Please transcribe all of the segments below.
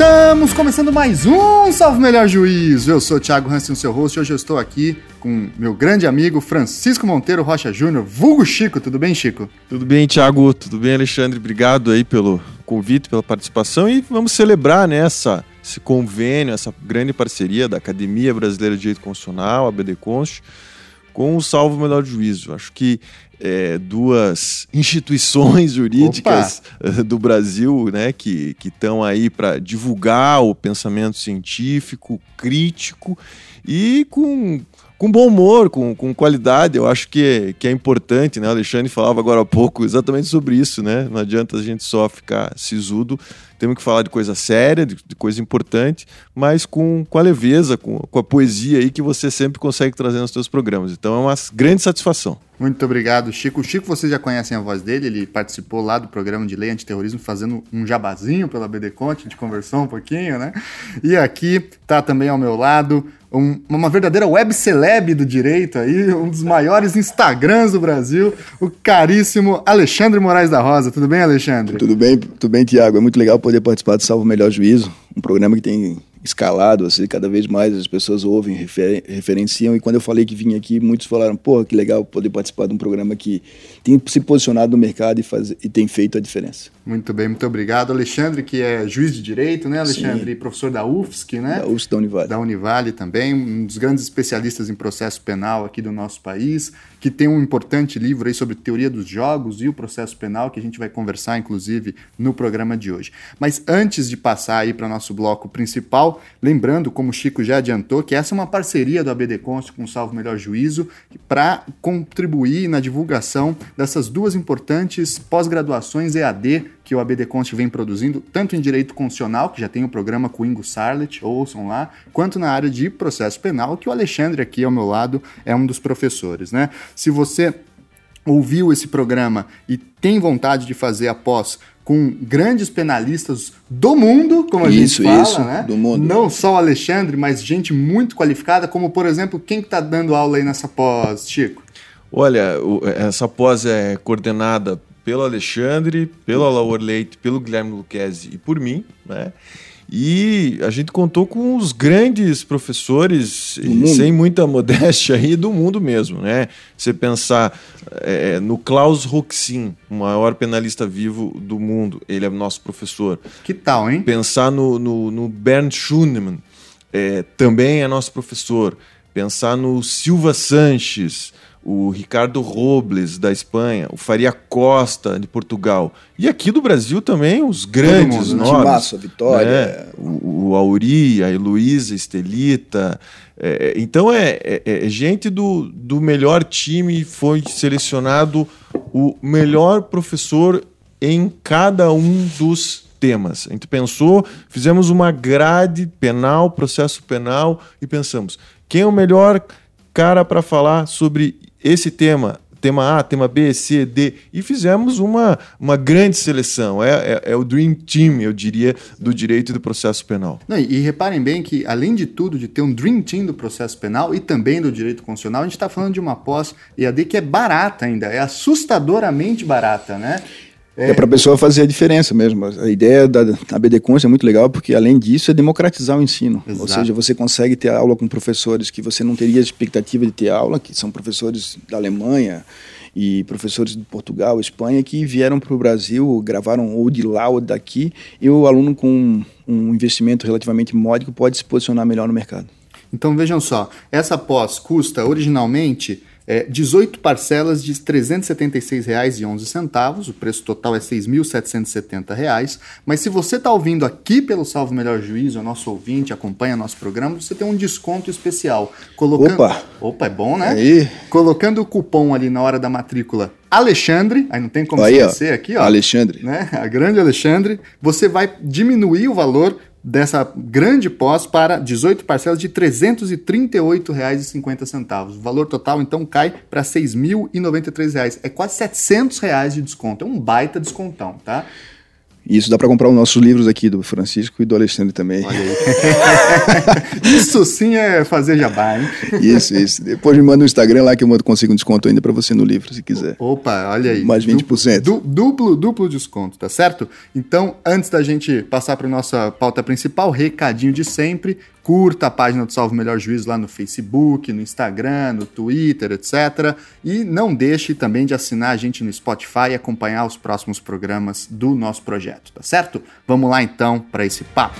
Estamos começando mais um Salve Melhor Juízo. Eu sou o Thiago Hansen, seu host, e hoje eu estou aqui com meu grande amigo Francisco Monteiro Rocha Júnior, vulgo Chico. Tudo bem, Chico? Tudo bem, Thiago? Tudo bem, Alexandre? Obrigado aí pelo convite, pela participação e vamos celebrar nessa né, esse convênio, essa grande parceria da Academia Brasileira de Direito Constitucional, a BD Const, com o Salvo Melhor Juízo. Acho que é, duas instituições jurídicas Opa. do Brasil né, que estão aí para divulgar o pensamento científico, crítico e com, com bom humor, com, com qualidade. Eu acho que, que é importante, né? O Alexandre falava agora há pouco exatamente sobre isso, né? Não adianta a gente só ficar sisudo temos que falar de coisa séria, de, de coisa importante, mas com, com a leveza, com, com a poesia aí que você sempre consegue trazer nos seus programas. Então é uma grande satisfação. Muito obrigado, Chico. O Chico, vocês já conhecem a voz dele, ele participou lá do programa de lei antiterrorismo, fazendo um jabazinho pela BD Conte, a gente conversou um pouquinho, né? E aqui tá também ao meu lado um, uma verdadeira web celeb do direito aí, um dos maiores Instagrams do Brasil, o caríssimo Alexandre Moraes da Rosa. Tudo bem, Alexandre? Tudo bem, tudo bem, Tiago. É muito legal poder participar do Salvo Melhor Juízo, um programa que tem escalado, assim, cada vez mais as pessoas ouvem, refer, referenciam, e quando eu falei que vim aqui, muitos falaram, pô, que legal poder participar de um programa que tem se posicionado no mercado e, faz, e tem feito a diferença. Muito bem, muito obrigado. Alexandre, que é juiz de direito, né, Alexandre? Sim. Professor da UFSC, né? Da UFSC, da Univale. Da Univale também, um dos grandes especialistas em processo penal aqui do nosso país, que tem um importante livro aí sobre teoria dos jogos e o processo penal, que a gente vai conversar, inclusive, no programa de hoje. Mas antes de passar aí para nosso bloco principal, lembrando, como o Chico já adiantou, que essa é uma parceria do ABD Const com o Salvo Melhor Juízo para contribuir na divulgação dessas duas importantes pós-graduações EAD que o ABD vem produzindo, tanto em direito constitucional, que já tem o programa com o Ingo Sarlet, ouçam lá, quanto na área de processo penal, que o Alexandre aqui ao meu lado é um dos professores, né? Se você ouviu esse programa e tem vontade de fazer a pós com grandes penalistas do mundo, como a isso, gente fala, isso, né? Do mundo. Não só o Alexandre, mas gente muito qualificada, como por exemplo, quem está dando aula aí nessa pós, Chico? Olha, essa pós é coordenada pelo Alexandre, pelo Alaor Leite, pelo Guilherme Luquezzi e por mim, né? E a gente contou com os grandes professores, sem muita modéstia aí, do mundo mesmo, né? Você pensar é, no Klaus Roxin, o maior penalista vivo do mundo, ele é nosso professor. Que tal, hein? Pensar no, no, no Bernd Schunemann, é, também é nosso professor. Pensar no Silva Sanches, o Ricardo Robles, da Espanha, o Faria Costa, de Portugal. E aqui do Brasil também, os grandes mundo, nomes. A Vitória. Né? O, o Auri, a Heloísa, Estelita. É, então é, é, é, gente do, do melhor time, foi selecionado o melhor professor em cada um dos temas. A gente pensou, fizemos uma grade penal, processo penal, e pensamos, quem é o melhor cara para falar sobre esse tema, tema A, tema B, C, D, e fizemos uma, uma grande seleção. É, é, é, o Dream Team, eu diria, do direito e do processo penal. Não, e, e, reparem bem que, além de tudo, de ter um Dream Team do processo penal e também do direito constitucional, a gente está falando de uma pós EAD que é barata ainda, é assustadoramente barata, né? É, é para a pessoa fazer a diferença mesmo. A ideia da, da BD Cons é muito legal porque, além disso, é democratizar o ensino. Exato. Ou seja, você consegue ter aula com professores que você não teria expectativa de ter aula, que são professores da Alemanha e professores de Portugal, Espanha, que vieram para o Brasil, gravaram ou de lá ou daqui, e o aluno com um investimento relativamente módico pode se posicionar melhor no mercado. Então vejam só, essa pós custa originalmente é, 18 parcelas de R$ 376,11, o preço total é R$ 6.770, mas se você está ouvindo aqui pelo Salvo Melhor Juízo, o nosso ouvinte, acompanha nosso programa, você tem um desconto especial. Colocando... Opa! Opa, é bom, né? Aí. Colocando o cupom ali na hora da matrícula Alexandre, aí não tem como aí, esquecer aqui, ó. Alexandre. Né? A grande Alexandre, você vai diminuir o valor dessa grande pós para 18 parcelas de R$ 338,50. O valor total então cai para R$ 6.093. É quase 700 reais de desconto. É um baita descontão, tá? E isso dá para comprar os nossos livros aqui, do Francisco e do Alexandre também. Olha aí. isso sim é fazer jabá, hein? Isso, isso. Depois me manda no Instagram lá que eu consigo um desconto ainda para você no livro, se quiser. Opa, olha aí. Mais 20%. Du duplo, duplo desconto, tá certo? Então, antes da gente passar para nossa pauta principal, recadinho de sempre. Curta a página do Salvo Melhor Juízo lá no Facebook, no Instagram, no Twitter, etc. E não deixe também de assinar a gente no Spotify e acompanhar os próximos programas do nosso projeto, tá certo? Vamos lá então para esse papo.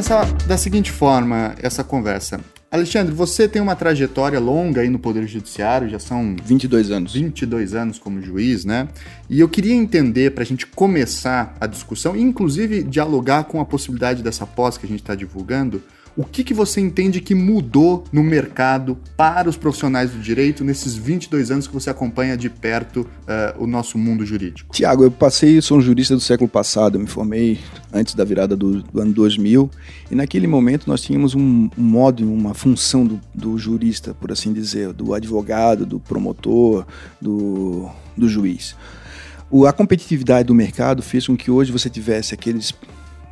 Começar da seguinte forma essa conversa. Alexandre, você tem uma trajetória longa aí no Poder Judiciário, já são 22 anos. 22 anos como juiz, né? E eu queria entender, para a gente começar a discussão, inclusive dialogar com a possibilidade dessa pós que a gente está divulgando, o que, que você entende que mudou no mercado para os profissionais do direito nesses 22 anos que você acompanha de perto uh, o nosso mundo jurídico? Tiago, eu passei, sou um jurista do século passado, eu me formei antes da virada do, do ano 2000, e naquele momento nós tínhamos um, um modo, uma função do, do jurista, por assim dizer, do advogado, do promotor, do, do juiz. O, a competitividade do mercado fez com que hoje você tivesse aqueles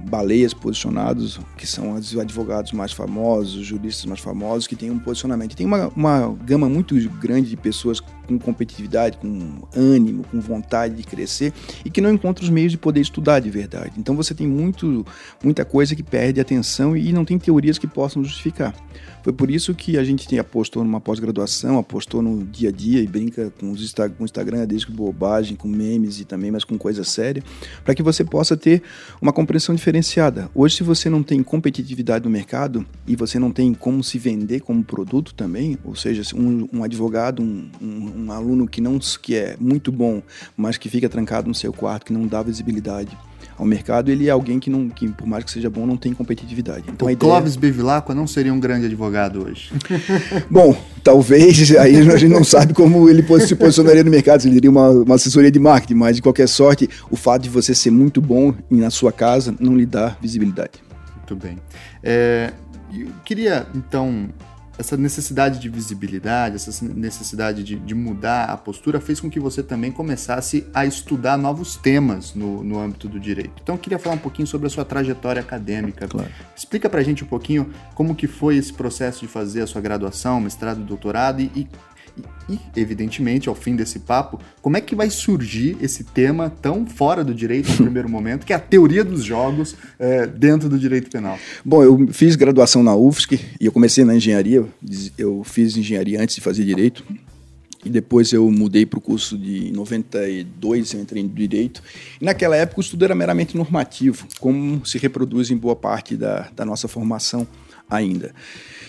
baleias posicionados, que são os advogados mais famosos, os juristas mais famosos, que têm um posicionamento. Tem uma, uma gama muito grande de pessoas com competitividade, com ânimo, com vontade de crescer e que não encontram os meios de poder estudar de verdade. Então você tem muito, muita coisa que perde atenção e não tem teorias que possam justificar. Foi por isso que a gente tem, apostou numa pós-graduação, apostou no dia a dia e brinca com, os, com o Instagram, desde que bobagem, com memes e também, mas com coisa séria, para que você possa ter uma compreensão diferenciada. Hoje, se você não tem competitividade no mercado e você não tem como se vender como produto também, ou seja, um, um advogado, um, um, um aluno que não que é muito bom, mas que fica trancado no seu quarto, que não dá visibilidade ao mercado, ele é alguém que, não, que por mais que seja bom, não tem competitividade. Então, o ideia... Clóvis Bevilacqua não seria um grande advogado hoje? bom, talvez, aí a gente não sabe como ele se posicionaria no mercado, se ele teria uma, uma assessoria de marketing, mas de qualquer sorte, o fato de você ser muito bom na sua casa não lhe dá visibilidade. Muito bem. É, eu queria, então, essa necessidade de visibilidade, essa necessidade de, de, mudar a postura fez com que você também começasse a estudar novos temas no, no âmbito do direito. Então eu queria falar um pouquinho sobre a sua trajetória acadêmica. Claro. Explica pra gente um pouquinho como que foi esse processo de fazer a sua graduação, mestrado, doutorado e, e e, evidentemente, ao fim desse papo, como é que vai surgir esse tema tão fora do direito no primeiro momento, que é a teoria dos jogos é, dentro do direito penal? Bom, eu fiz graduação na UFSC e eu comecei na engenharia. Eu fiz engenharia antes de fazer direito. E depois eu mudei para o curso de 92, eu entrei em Direito. E naquela época o estudo era meramente normativo, como se reproduz em boa parte da, da nossa formação ainda.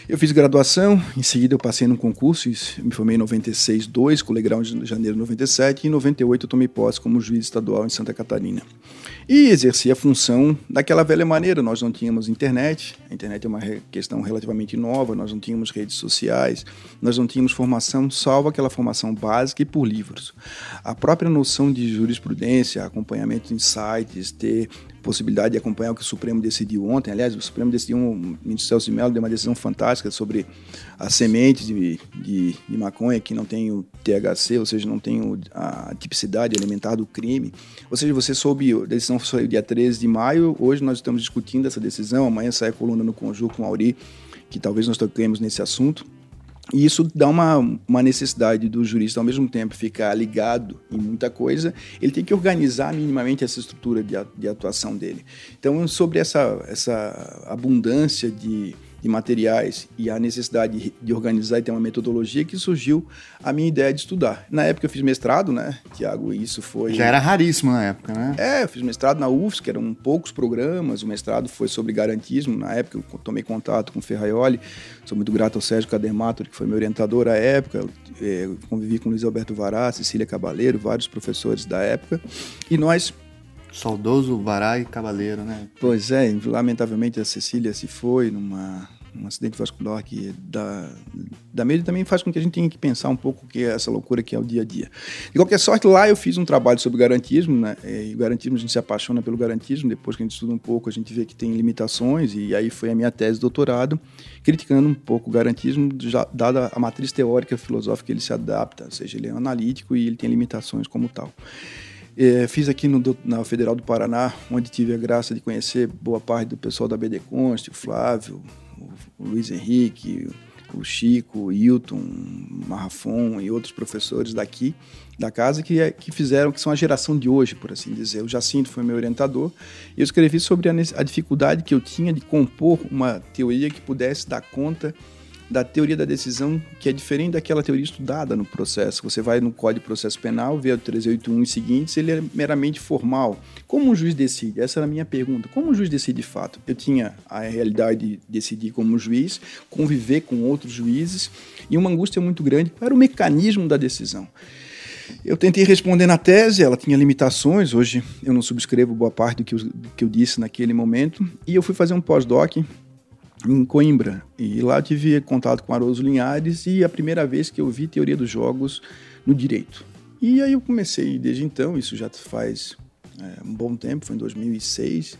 Eu fiz graduação, em seguida eu passei num concurso, me formei em 96, 2, com legrau em janeiro de 97, e em 98 eu tomei posse como juiz estadual em Santa Catarina. E exerci a função daquela velha maneira, nós não tínhamos internet, a internet é uma questão relativamente nova, nós não tínhamos redes sociais, nós não tínhamos formação, salvo aquela formação básica e por livros. A própria noção de jurisprudência, acompanhamento em sites, ter possibilidade de acompanhar o que o Supremo decidiu ontem. Aliás, o Supremo decidiu, o ministro Celso Mello deu uma decisão fantástica sobre as sementes de, de, de, maconha que não tem o THC, ou seja, não tem o, a tipicidade alimentar do crime. Ou seja, você soube, a decisão foi dia 13 de maio, hoje nós estamos discutindo essa decisão, amanhã sai a coluna no conjunto com o Auri, que talvez nós toquemos nesse assunto. E isso dá uma, uma necessidade do jurista, ao mesmo tempo, ficar ligado em muita coisa, ele tem que organizar minimamente essa estrutura de, de atuação dele. Então, sobre essa, essa abundância de de materiais e a necessidade de organizar e ter uma metodologia que surgiu a minha ideia de estudar. Na época eu fiz mestrado, né, Tiago, isso foi... Já era raríssimo na época, né? É, eu fiz mestrado na UFSC, que eram poucos programas, o mestrado foi sobre garantismo, na época eu tomei contato com o Ferraioli, sou muito grato ao Sérgio Cadermato, que foi meu orientador à época, eu convivi com Luiz Alberto Vará, Cecília Cabaleiro, vários professores da época, e nós Saudoso Vará e Cavaleiro, né? Pois é, lamentavelmente a Cecília se foi numa um acidente vascular que dá, dá medo e também faz com que a gente tenha que pensar um pouco o que é essa loucura que é o dia a dia. De qualquer sorte, lá eu fiz um trabalho sobre garantismo, né? E o garantismo, a gente se apaixona pelo garantismo, depois que a gente estuda um pouco, a gente vê que tem limitações, e aí foi a minha tese de doutorado, criticando um pouco o garantismo, já, dada a matriz teórica filosófica que ele se adapta, ou seja, ele é analítico e ele tem limitações como tal. É, fiz aqui no, na Federal do Paraná, onde tive a graça de conhecer boa parte do pessoal da BD Const, o Flávio, o, Luiz Henrique, o Chico, o Hilton, Marrafon e outros professores daqui da casa que, é, que fizeram, que são a geração de hoje, por assim dizer. O Jacinto foi meu orientador e eu escrevi sobre a, a dificuldade que eu tinha de compor uma teoria que pudesse dar conta da teoria da decisão, que é diferente daquela teoria estudada no processo. Você vai no Código de Processo Penal, vê o 381 e seguintes, ele é meramente formal. Como um juiz decide? Essa era a minha pergunta. Como um juiz decide de fato? Eu tinha a realidade de decidir como juiz, conviver com outros juízes e uma angústia muito grande. Qual era o mecanismo da decisão? Eu tentei responder na tese, ela tinha limitações, hoje eu não subscrevo boa parte do que eu, do que eu disse naquele momento, e eu fui fazer um pós-doc em Coimbra. E lá tive contato com Aroso Linhares e a primeira vez que eu vi teoria dos jogos no direito. E aí eu comecei desde então, isso já faz é, um bom tempo, foi em 2006,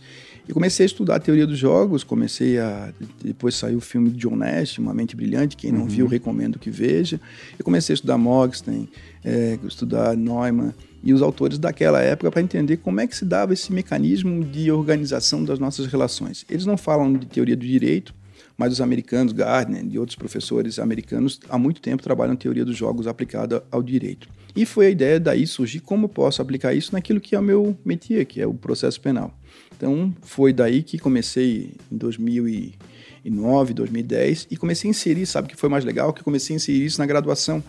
e comecei a estudar a teoria dos jogos, comecei a... depois saiu o filme de John Nash, Uma Mente Brilhante, quem não uhum. viu recomendo que veja. Eu comecei a estudar Mogstein, é, estudar Neumann, e os autores daquela época para entender como é que se dava esse mecanismo de organização das nossas relações. Eles não falam de teoria do direito, mas os americanos, Gardner e outros professores americanos, há muito tempo trabalham teoria dos jogos aplicada ao direito. E foi a ideia daí surgir como posso aplicar isso naquilo que é o meu métier, que é o processo penal. Então foi daí que comecei em 2009, 2010 e comecei a inserir, sabe o que foi mais legal? Que comecei a inserir isso na graduação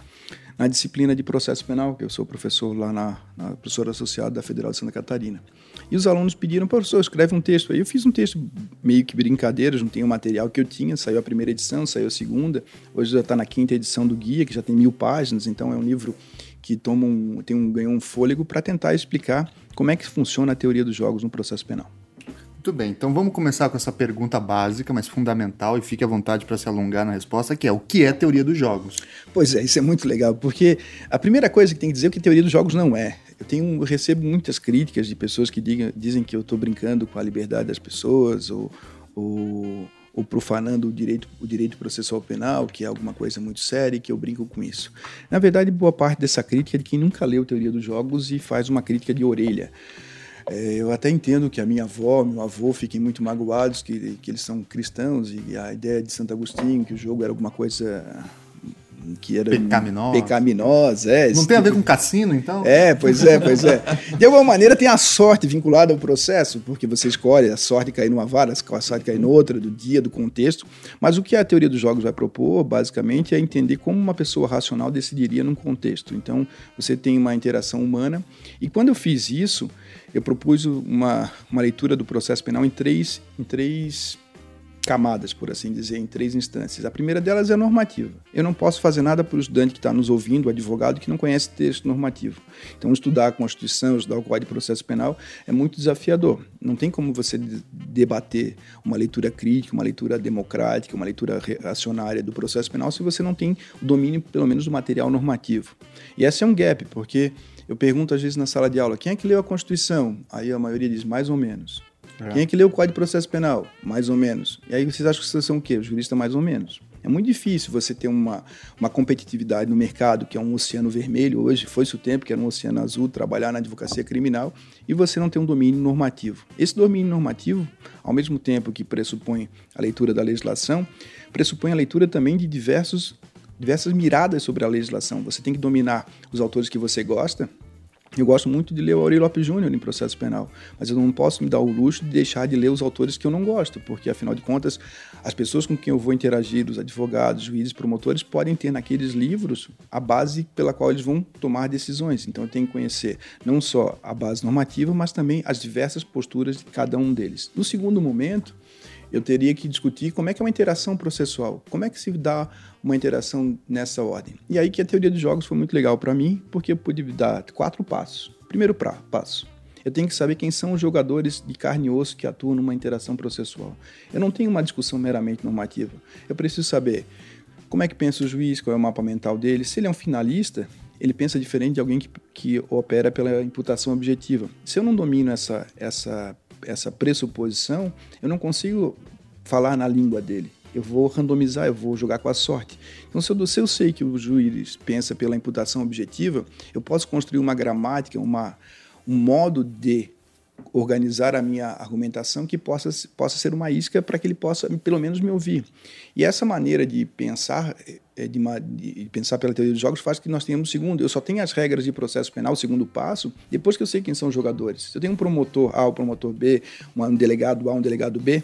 na disciplina de processo penal, que eu sou professor lá na, na professora associada da Federal de Santa Catarina. E os alunos pediram, professor, escreve um texto. Aí eu fiz um texto meio que brincadeira, não tenho o material que eu tinha, saiu a primeira edição, saiu a segunda, hoje já está na quinta edição do guia, que já tem mil páginas, então é um livro que toma um, tem um, ganhou um fôlego para tentar explicar como é que funciona a teoria dos jogos no processo penal. Muito bem, então vamos começar com essa pergunta básica, mas fundamental, e fique à vontade para se alongar na resposta, que é o que é teoria dos jogos? Pois é, isso é muito legal, porque a primeira coisa que tem que dizer é que teoria dos jogos não é. Eu, tenho, eu recebo muitas críticas de pessoas que digam, dizem que eu estou brincando com a liberdade das pessoas, ou, ou, ou profanando o direito, o direito processual penal, que é alguma coisa muito séria e que eu brinco com isso. Na verdade, boa parte dessa crítica é de quem nunca leu teoria dos jogos e faz uma crítica de orelha. É, eu até entendo que a minha avó, meu avô fiquem muito magoados que, que eles são cristãos e a ideia de Santo Agostinho, que o jogo era alguma coisa que era pecaminosa. pecaminosa é, Não tem a ver com cassino, então? É, pois é, pois é. De alguma maneira tem a sorte vinculada ao processo, porque você escolhe a sorte cair numa vara, a sorte cair noutra, do dia, do contexto. Mas o que a teoria dos jogos vai propor, basicamente, é entender como uma pessoa racional decidiria num contexto. Então, você tem uma interação humana. E quando eu fiz isso, eu propus uma, uma leitura do processo penal em três, em três camadas, por assim dizer, em três instâncias. A primeira delas é a normativa. Eu não posso fazer nada para o estudante que está nos ouvindo, o advogado que não conhece texto normativo. Então, estudar a Constituição, estudar o Código de Processo Penal é muito desafiador. Não tem como você debater uma leitura crítica, uma leitura democrática, uma leitura reacionária do processo penal se você não tem o domínio, pelo menos, do material normativo. E esse é um gap, porque eu pergunto às vezes na sala de aula, quem é que leu a Constituição? Aí a maioria diz mais ou menos. É. Quem é que leu o Código de Processo Penal? Mais ou menos. E aí vocês acham que vocês são o quê? Os juristas mais ou menos. É muito difícil você ter uma, uma competitividade no mercado, que é um oceano vermelho hoje, foi-se o tempo que era um oceano azul, trabalhar na advocacia criminal, e você não ter um domínio normativo. Esse domínio normativo, ao mesmo tempo que pressupõe a leitura da legislação, pressupõe a leitura também de diversos, diversas miradas sobre a legislação. Você tem que dominar os autores que você gosta, eu gosto muito de ler o Aurélio Lopes Júnior em processo penal, mas eu não posso me dar o luxo de deixar de ler os autores que eu não gosto, porque afinal de contas, as pessoas com quem eu vou interagir, os advogados, juízes, promotores, podem ter naqueles livros a base pela qual eles vão tomar decisões. Então eu tenho que conhecer não só a base normativa, mas também as diversas posturas de cada um deles. No segundo momento, eu teria que discutir como é que é uma interação processual, como é que se dá uma interação nessa ordem. E aí que a teoria dos jogos foi muito legal para mim, porque eu pude dar quatro passos. Primeiro pra, passo, Eu tenho que saber quem são os jogadores de carne e osso que atuam numa interação processual. Eu não tenho uma discussão meramente normativa. Eu preciso saber como é que pensa o juiz, qual é o mapa mental dele. Se ele é um finalista, ele pensa diferente de alguém que, que opera pela imputação objetiva. Se eu não domino essa, essa, essa pressuposição, eu não consigo falar na língua dele. Eu vou randomizar, eu vou jogar com a sorte. Então, se eu, se eu sei que o juiz pensa pela imputação objetiva, eu posso construir uma gramática, uma, um modo de organizar a minha argumentação que possa, possa ser uma isca para que ele possa pelo menos me ouvir. E essa maneira de pensar, é, de, de, pensar pela teoria dos jogos faz que nós tenhamos segundo. Eu só tenho as regras de processo penal, segundo passo, depois que eu sei quem são os jogadores. Se eu tenho um promotor A, um promotor B, um delegado A, um delegado B,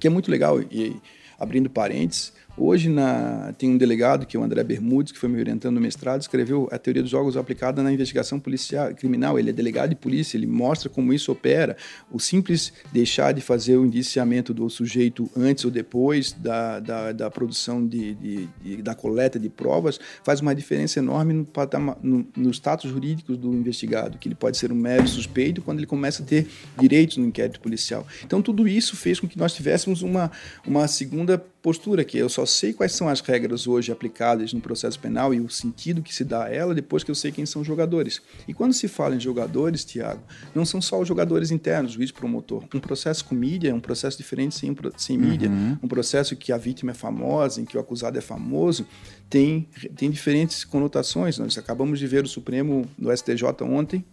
que é muito legal e abrindo parênteses, Hoje na, tem um delegado, que é o André Bermudes, que foi me orientando no mestrado, escreveu a teoria dos jogos aplicada na investigação policial criminal. Ele é delegado de polícia, ele mostra como isso opera. O simples deixar de fazer o indiciamento do sujeito antes ou depois da, da, da produção de, de, de, da coleta de provas faz uma diferença enorme no, no, no status jurídico do investigado, que ele pode ser um mero suspeito quando ele começa a ter direitos no inquérito policial. Então tudo isso fez com que nós tivéssemos uma, uma segunda postura, que eu só sei quais são as regras hoje aplicadas no processo penal e o sentido que se dá a ela depois que eu sei quem são os jogadores. E quando se fala em jogadores, Tiago, não são só os jogadores internos, juiz promotor. Um processo com mídia é um processo diferente sem, sem mídia. Uhum. Um processo que a vítima é famosa, em que o acusado é famoso, tem, tem diferentes conotações. Nós acabamos de ver o Supremo no STJ ontem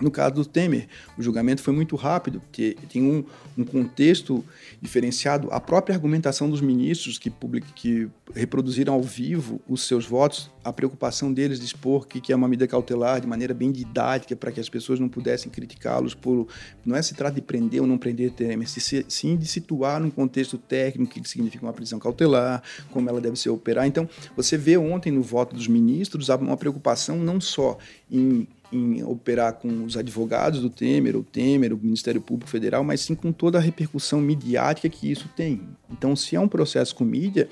no caso do Temer, o julgamento foi muito rápido, porque tem um, um contexto diferenciado. A própria argumentação dos ministros que, public, que reproduziram ao vivo os seus votos, a preocupação deles de expor que, que é uma medida cautelar de maneira bem didática para que as pessoas não pudessem criticá-los por. Não é se trata de prender ou não prender Temer, sim de situar num contexto técnico que significa uma prisão cautelar, como ela deve ser operar. Então, você vê ontem no voto dos ministros uma preocupação não só em em operar com os advogados do Temer, o Temer, o Ministério Público Federal, mas sim com toda a repercussão midiática que isso tem. Então, se é um processo com mídia,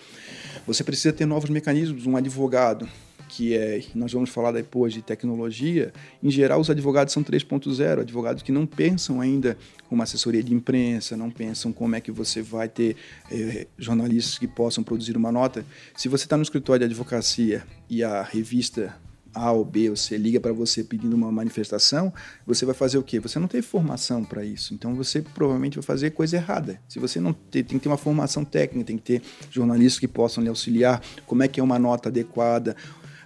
você precisa ter novos mecanismos. Um advogado, que é, nós vamos falar depois de tecnologia, em geral os advogados são 3.0, advogados que não pensam ainda como assessoria de imprensa, não pensam como é que você vai ter eh, jornalistas que possam produzir uma nota. Se você está no escritório de advocacia e a revista a ou B, você liga para você pedindo uma manifestação, você vai fazer o quê? Você não tem formação para isso, então você provavelmente vai fazer coisa errada. Se você não tem, tem que ter uma formação técnica, tem que ter jornalistas que possam lhe auxiliar, como é que é uma nota adequada,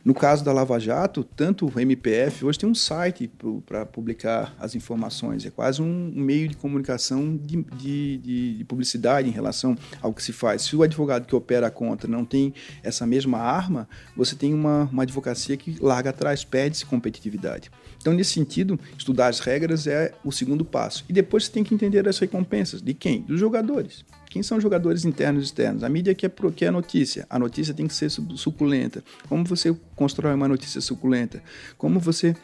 no caso da Lava Jato, tanto o MPF hoje tem um site para publicar as informações, é quase um meio de comunicação de, de, de, publicidade em relação ao que se faz. Se o advogado que opera a conta não tem essa mesma arma, você tem uma, uma advocacia que larga atrás, perde-se competitividade. Então, nesse sentido, estudar as regras é o segundo passo. E depois você tem que entender as recompensas. De quem? Dos jogadores. Quem são os jogadores internos e externos? A mídia quer, quer a notícia. A notícia tem que ser suculenta. Como você constrói uma notícia suculenta? Como você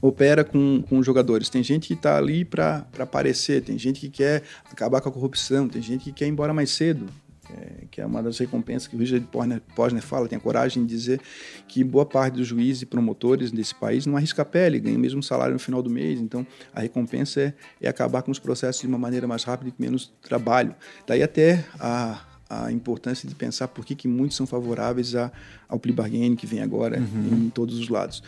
opera com, com jogadores. Tem gente que está ali para aparecer, tem gente que quer acabar com a corrupção, tem gente que quer ir embora mais cedo é, que é uma das recompensas que o Richard Posner, Posner fala, tem a coragem de dizer que boa parte dos juízes e promotores desse país não arrisca a pele, ganha o mesmo salário no final do mês, então a recompensa é, é acabar com os processos de uma maneira mais rápida e com menos trabalho. Daí até a, a importância de pensar por que, que muitos são favoráveis a, ao plea bargain que vem agora uhum. em todos os lados,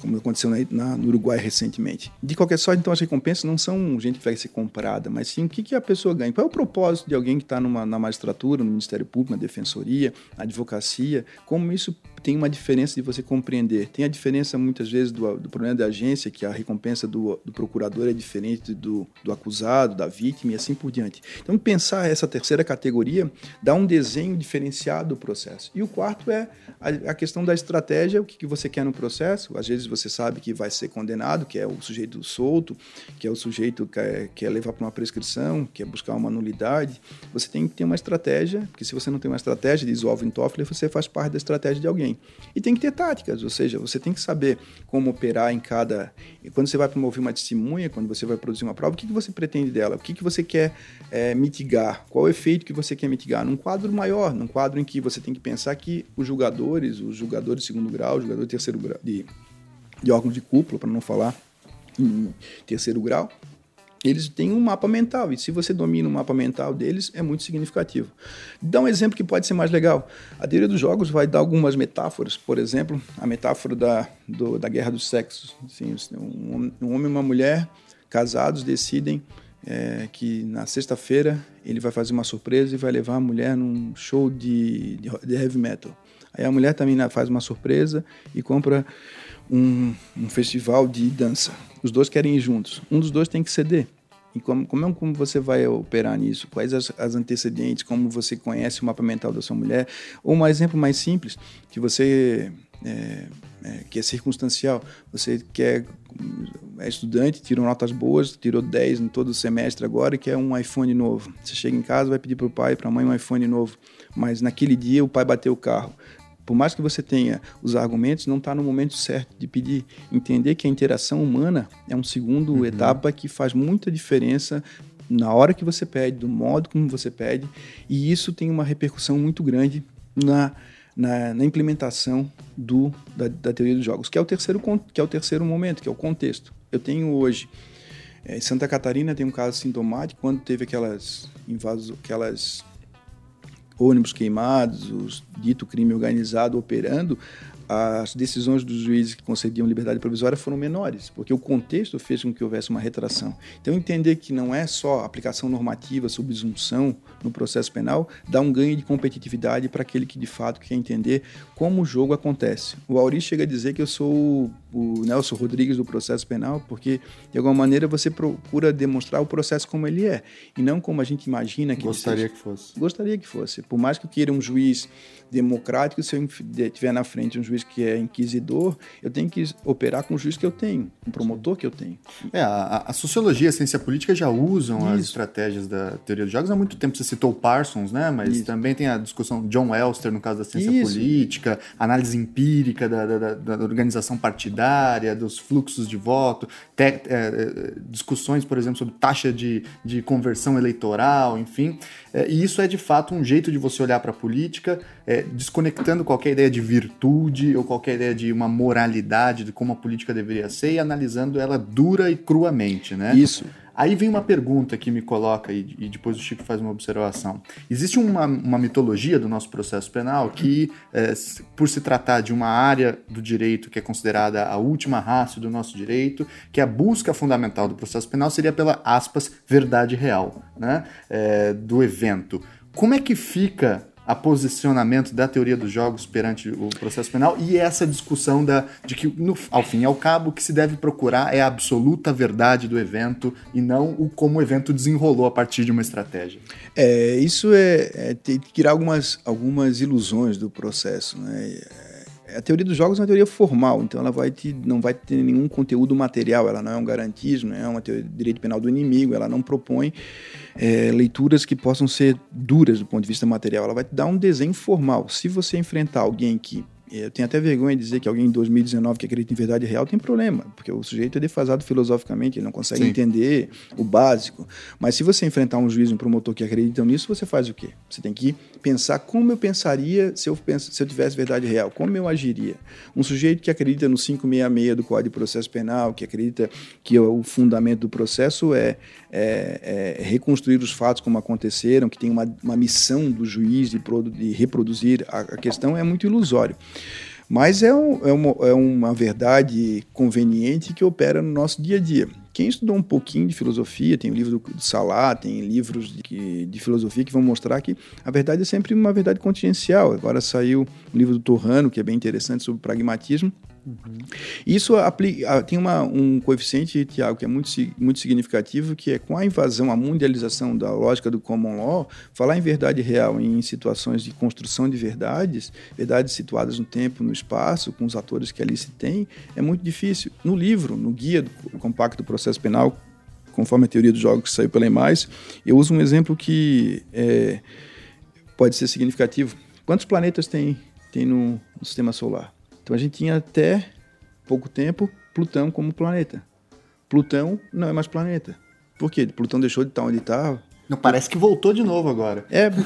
como aconteceu na, na, no Uruguai recentemente. De qualquer sorte, então, as recompensas não são gente que vai ser comprada, mas sim o que, que a pessoa ganha. Qual é o propósito de alguém que está na magistratura, no Ministério Público, na Defensoria, na Advocacia, como isso tem uma diferença de você compreender. Tem a diferença, muitas vezes, do, do problema da agência, que a recompensa do, do procurador é diferente do, do acusado, da vítima e assim por diante. Então, pensar essa terceira categoria dá um desenho diferenciado do processo. E o quarto é a, a questão da estratégia, o que, que, você quer no processo. Às vezes você sabe que vai ser condenado, que é o sujeito solto, que é o sujeito que quer, quer levar para uma prescrição, quer buscar uma nulidade. Você tem que ter uma estratégia, porque se você não tem uma estratégia, diz Alvin Toffler, você faz parte da estratégia de alguém. E tem que ter táticas, ou seja, você tem que saber como operar em cada. Quando você vai promover uma testemunha, quando você vai produzir uma prova, o que, que você pretende dela? O que, que você quer é, mitigar? Qual o efeito que você quer mitigar? Num quadro maior, num quadro em que você tem que pensar que o julgadores, os julgadores de segundo grau, os julgadores de terceiro grau, de, de órgãos de cúpula, para não falar em terceiro grau, eles têm um mapa mental, e se você domina o mapa mental deles, é muito significativo. Dá um exemplo que pode ser mais legal. A teoria dos jogos vai dar algumas metáforas, por exemplo, a metáfora da, do, da guerra dos sexos. Assim, um, um homem e uma mulher casados decidem é, que na sexta-feira ele vai fazer uma surpresa e vai levar a mulher num show de, de, de heavy metal. Aí a mulher também faz uma surpresa e compra um, um festival de dança. Os dois querem ir juntos. Um dos dois tem que ceder. E como, como, é, como você vai operar nisso? Quais as, as, antecedentes? Como você conhece o mapa mental da sua mulher? Ou um exemplo mais simples, que você é, é, que é circunstancial. Você quer é estudante, tirou notas boas, tirou 10 em todo o semestre agora e quer um iPhone novo. Você chega em casa, vai pedir para o pai e para a mãe um iPhone novo. Mas naquele dia o pai bateu o carro por mais que você tenha os argumentos, não está no momento certo de pedir. Entender que a interação humana é um segundo uhum. etapa que faz muita diferença na hora que você pede, do modo como você pede, e isso tem uma repercussão muito grande na, na, na implementação do, da, da, teoria dos jogos, que é, o terceiro, que é o terceiro momento, que é o contexto. Eu tenho hoje, é, em Santa Catarina tem um caso sintomático, quando teve aquelas invasos, aquelas ônibus queimados, os dito crime organizado operando, as decisões dos juízes que concediam liberdade provisória foram menores, porque o contexto fez com que houvesse uma retração. Então, entender que não é só aplicação normativa, subsunção no processo penal, dá um ganho de competitividade para aquele que de fato quer entender como o jogo acontece. O Auri chega a dizer que eu sou o Nelson Rodrigues do processo penal, porque de alguma maneira você procura demonstrar o processo como ele é, e não como a gente imagina que Gostaria que fosse. Gostaria que fosse. Por mais que eu queira um juiz democrático, se eu tiver na frente um juiz que é inquisidor, eu tenho que operar com o juiz que eu tenho, com o promotor que eu tenho. É, a, a sociologia e a ciência política já usam Isso. as estratégias da teoria dos jogos há muito tempo. Você citou o Parsons, né? Mas Isso. também tem a discussão John Elster no caso da ciência Isso. política, análise empírica da, da, da, organização partidária, dos fluxos de voto, te, é, é, discussões, por exemplo, sobre taxa de, de conversão eleitoral, enfim. É, e isso é de fato um jeito de você olhar para a política, é, desconectando qualquer ideia de virtude ou qualquer ideia de uma moralidade de como a política deveria ser e analisando ela dura e cruamente, né? Isso. Aí vem uma pergunta que me coloca, e, e depois o Chico faz uma observação. Existe uma, uma mitologia do nosso processo penal que, é, por se tratar de uma área do direito que é considerada a última raça do nosso direito, que a busca fundamental do processo penal seria pela, aspas, verdade real, né, é, do evento. Como é que fica a posicionamento da teoria dos jogos perante o processo penal e essa discussão da, de que, no, ao fim e ao cabo, o que se deve procurar é a absoluta verdade do evento e não o como o evento desenrolou a partir de uma estratégia. É, isso é, é tirar algumas, algumas ilusões do processo. Né? É, a teoria dos jogos é uma teoria formal, então ela vai te, não vai ter nenhum conteúdo material, ela não é um garantismo, não é uma teoria de direito penal do inimigo, ela não propõe é, leituras que possam ser duras do ponto de vista material. Ela vai te dar um desenho formal. Se você enfrentar alguém que eu tenho até vergonha de dizer que alguém em 2019 que acredita em verdade real tem problema, porque o sujeito é defasado filosoficamente, ele não consegue Sim. entender o básico. Mas se você enfrentar um juiz, um promotor que acreditam nisso, você faz o quê? Você tem que pensar como eu pensaria se eu, penso, se eu tivesse verdade real, como eu agiria. Um sujeito que acredita no 566 do Código de Processo Penal, que acredita que o fundamento do processo é, é, é reconstruir os fatos como aconteceram, que tem uma, uma missão do juiz de, produ, de reproduzir a, a questão, é muito ilusório. Mas é, um, é, uma, é uma verdade conveniente que opera no nosso dia a dia. Quem estudou um pouquinho de filosofia, tem o livro do Salá, tem livros de, de, filosofia que vão mostrar que a verdade é sempre uma verdade contingencial. Agora saiu o livro do Torrano, que é bem interessante sobre pragmatismo, Uhum. Isso aplica, tem uma, um coeficiente, Tiago, que é muito, muito significativo, que é com a invasão, a mundialização da lógica do common law, falar em verdade real em situações de construção de verdades, verdades situadas no tempo, no espaço, com os atores que ali se tem, é muito difícil. No livro, no guia do compacto do processo penal, conforme a teoria dos jogos que saiu pela EMAIS, eu uso um exemplo que é, pode ser significativo. Quantos planetas tem, tem no, no sistema solar? Então a gente tinha até pouco tempo Plutão como planeta. Plutão não é mais planeta. Por quê? Plutão deixou de estar onde estava. Não, parece que voltou de novo agora. É, por,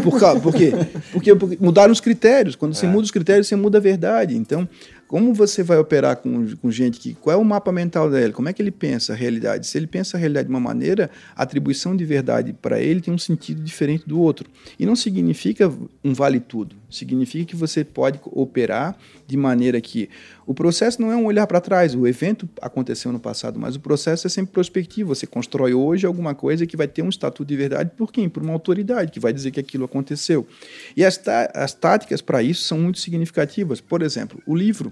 por, por quê? Porque, porque mudaram os critérios. Quando você é. muda os critérios, você muda a verdade. Então, Como você vai operar com, com gente que. Qual é o mapa mental dele? Como é que ele pensa a realidade? Se ele pensa a realidade de uma maneira, a atribuição de verdade para ele tem um sentido diferente do outro. E não significa um vale tudo. Significa que você pode operar de maneira que o processo não é um olhar para trás. O evento aconteceu no passado, mas o processo é sempre prospectivo. Você constrói hoje alguma coisa que vai ter um estatuto de verdade por quem? Por uma autoridade que vai dizer que aquilo aconteceu. E as, as táticas para isso são muito significativas. Por exemplo, o livro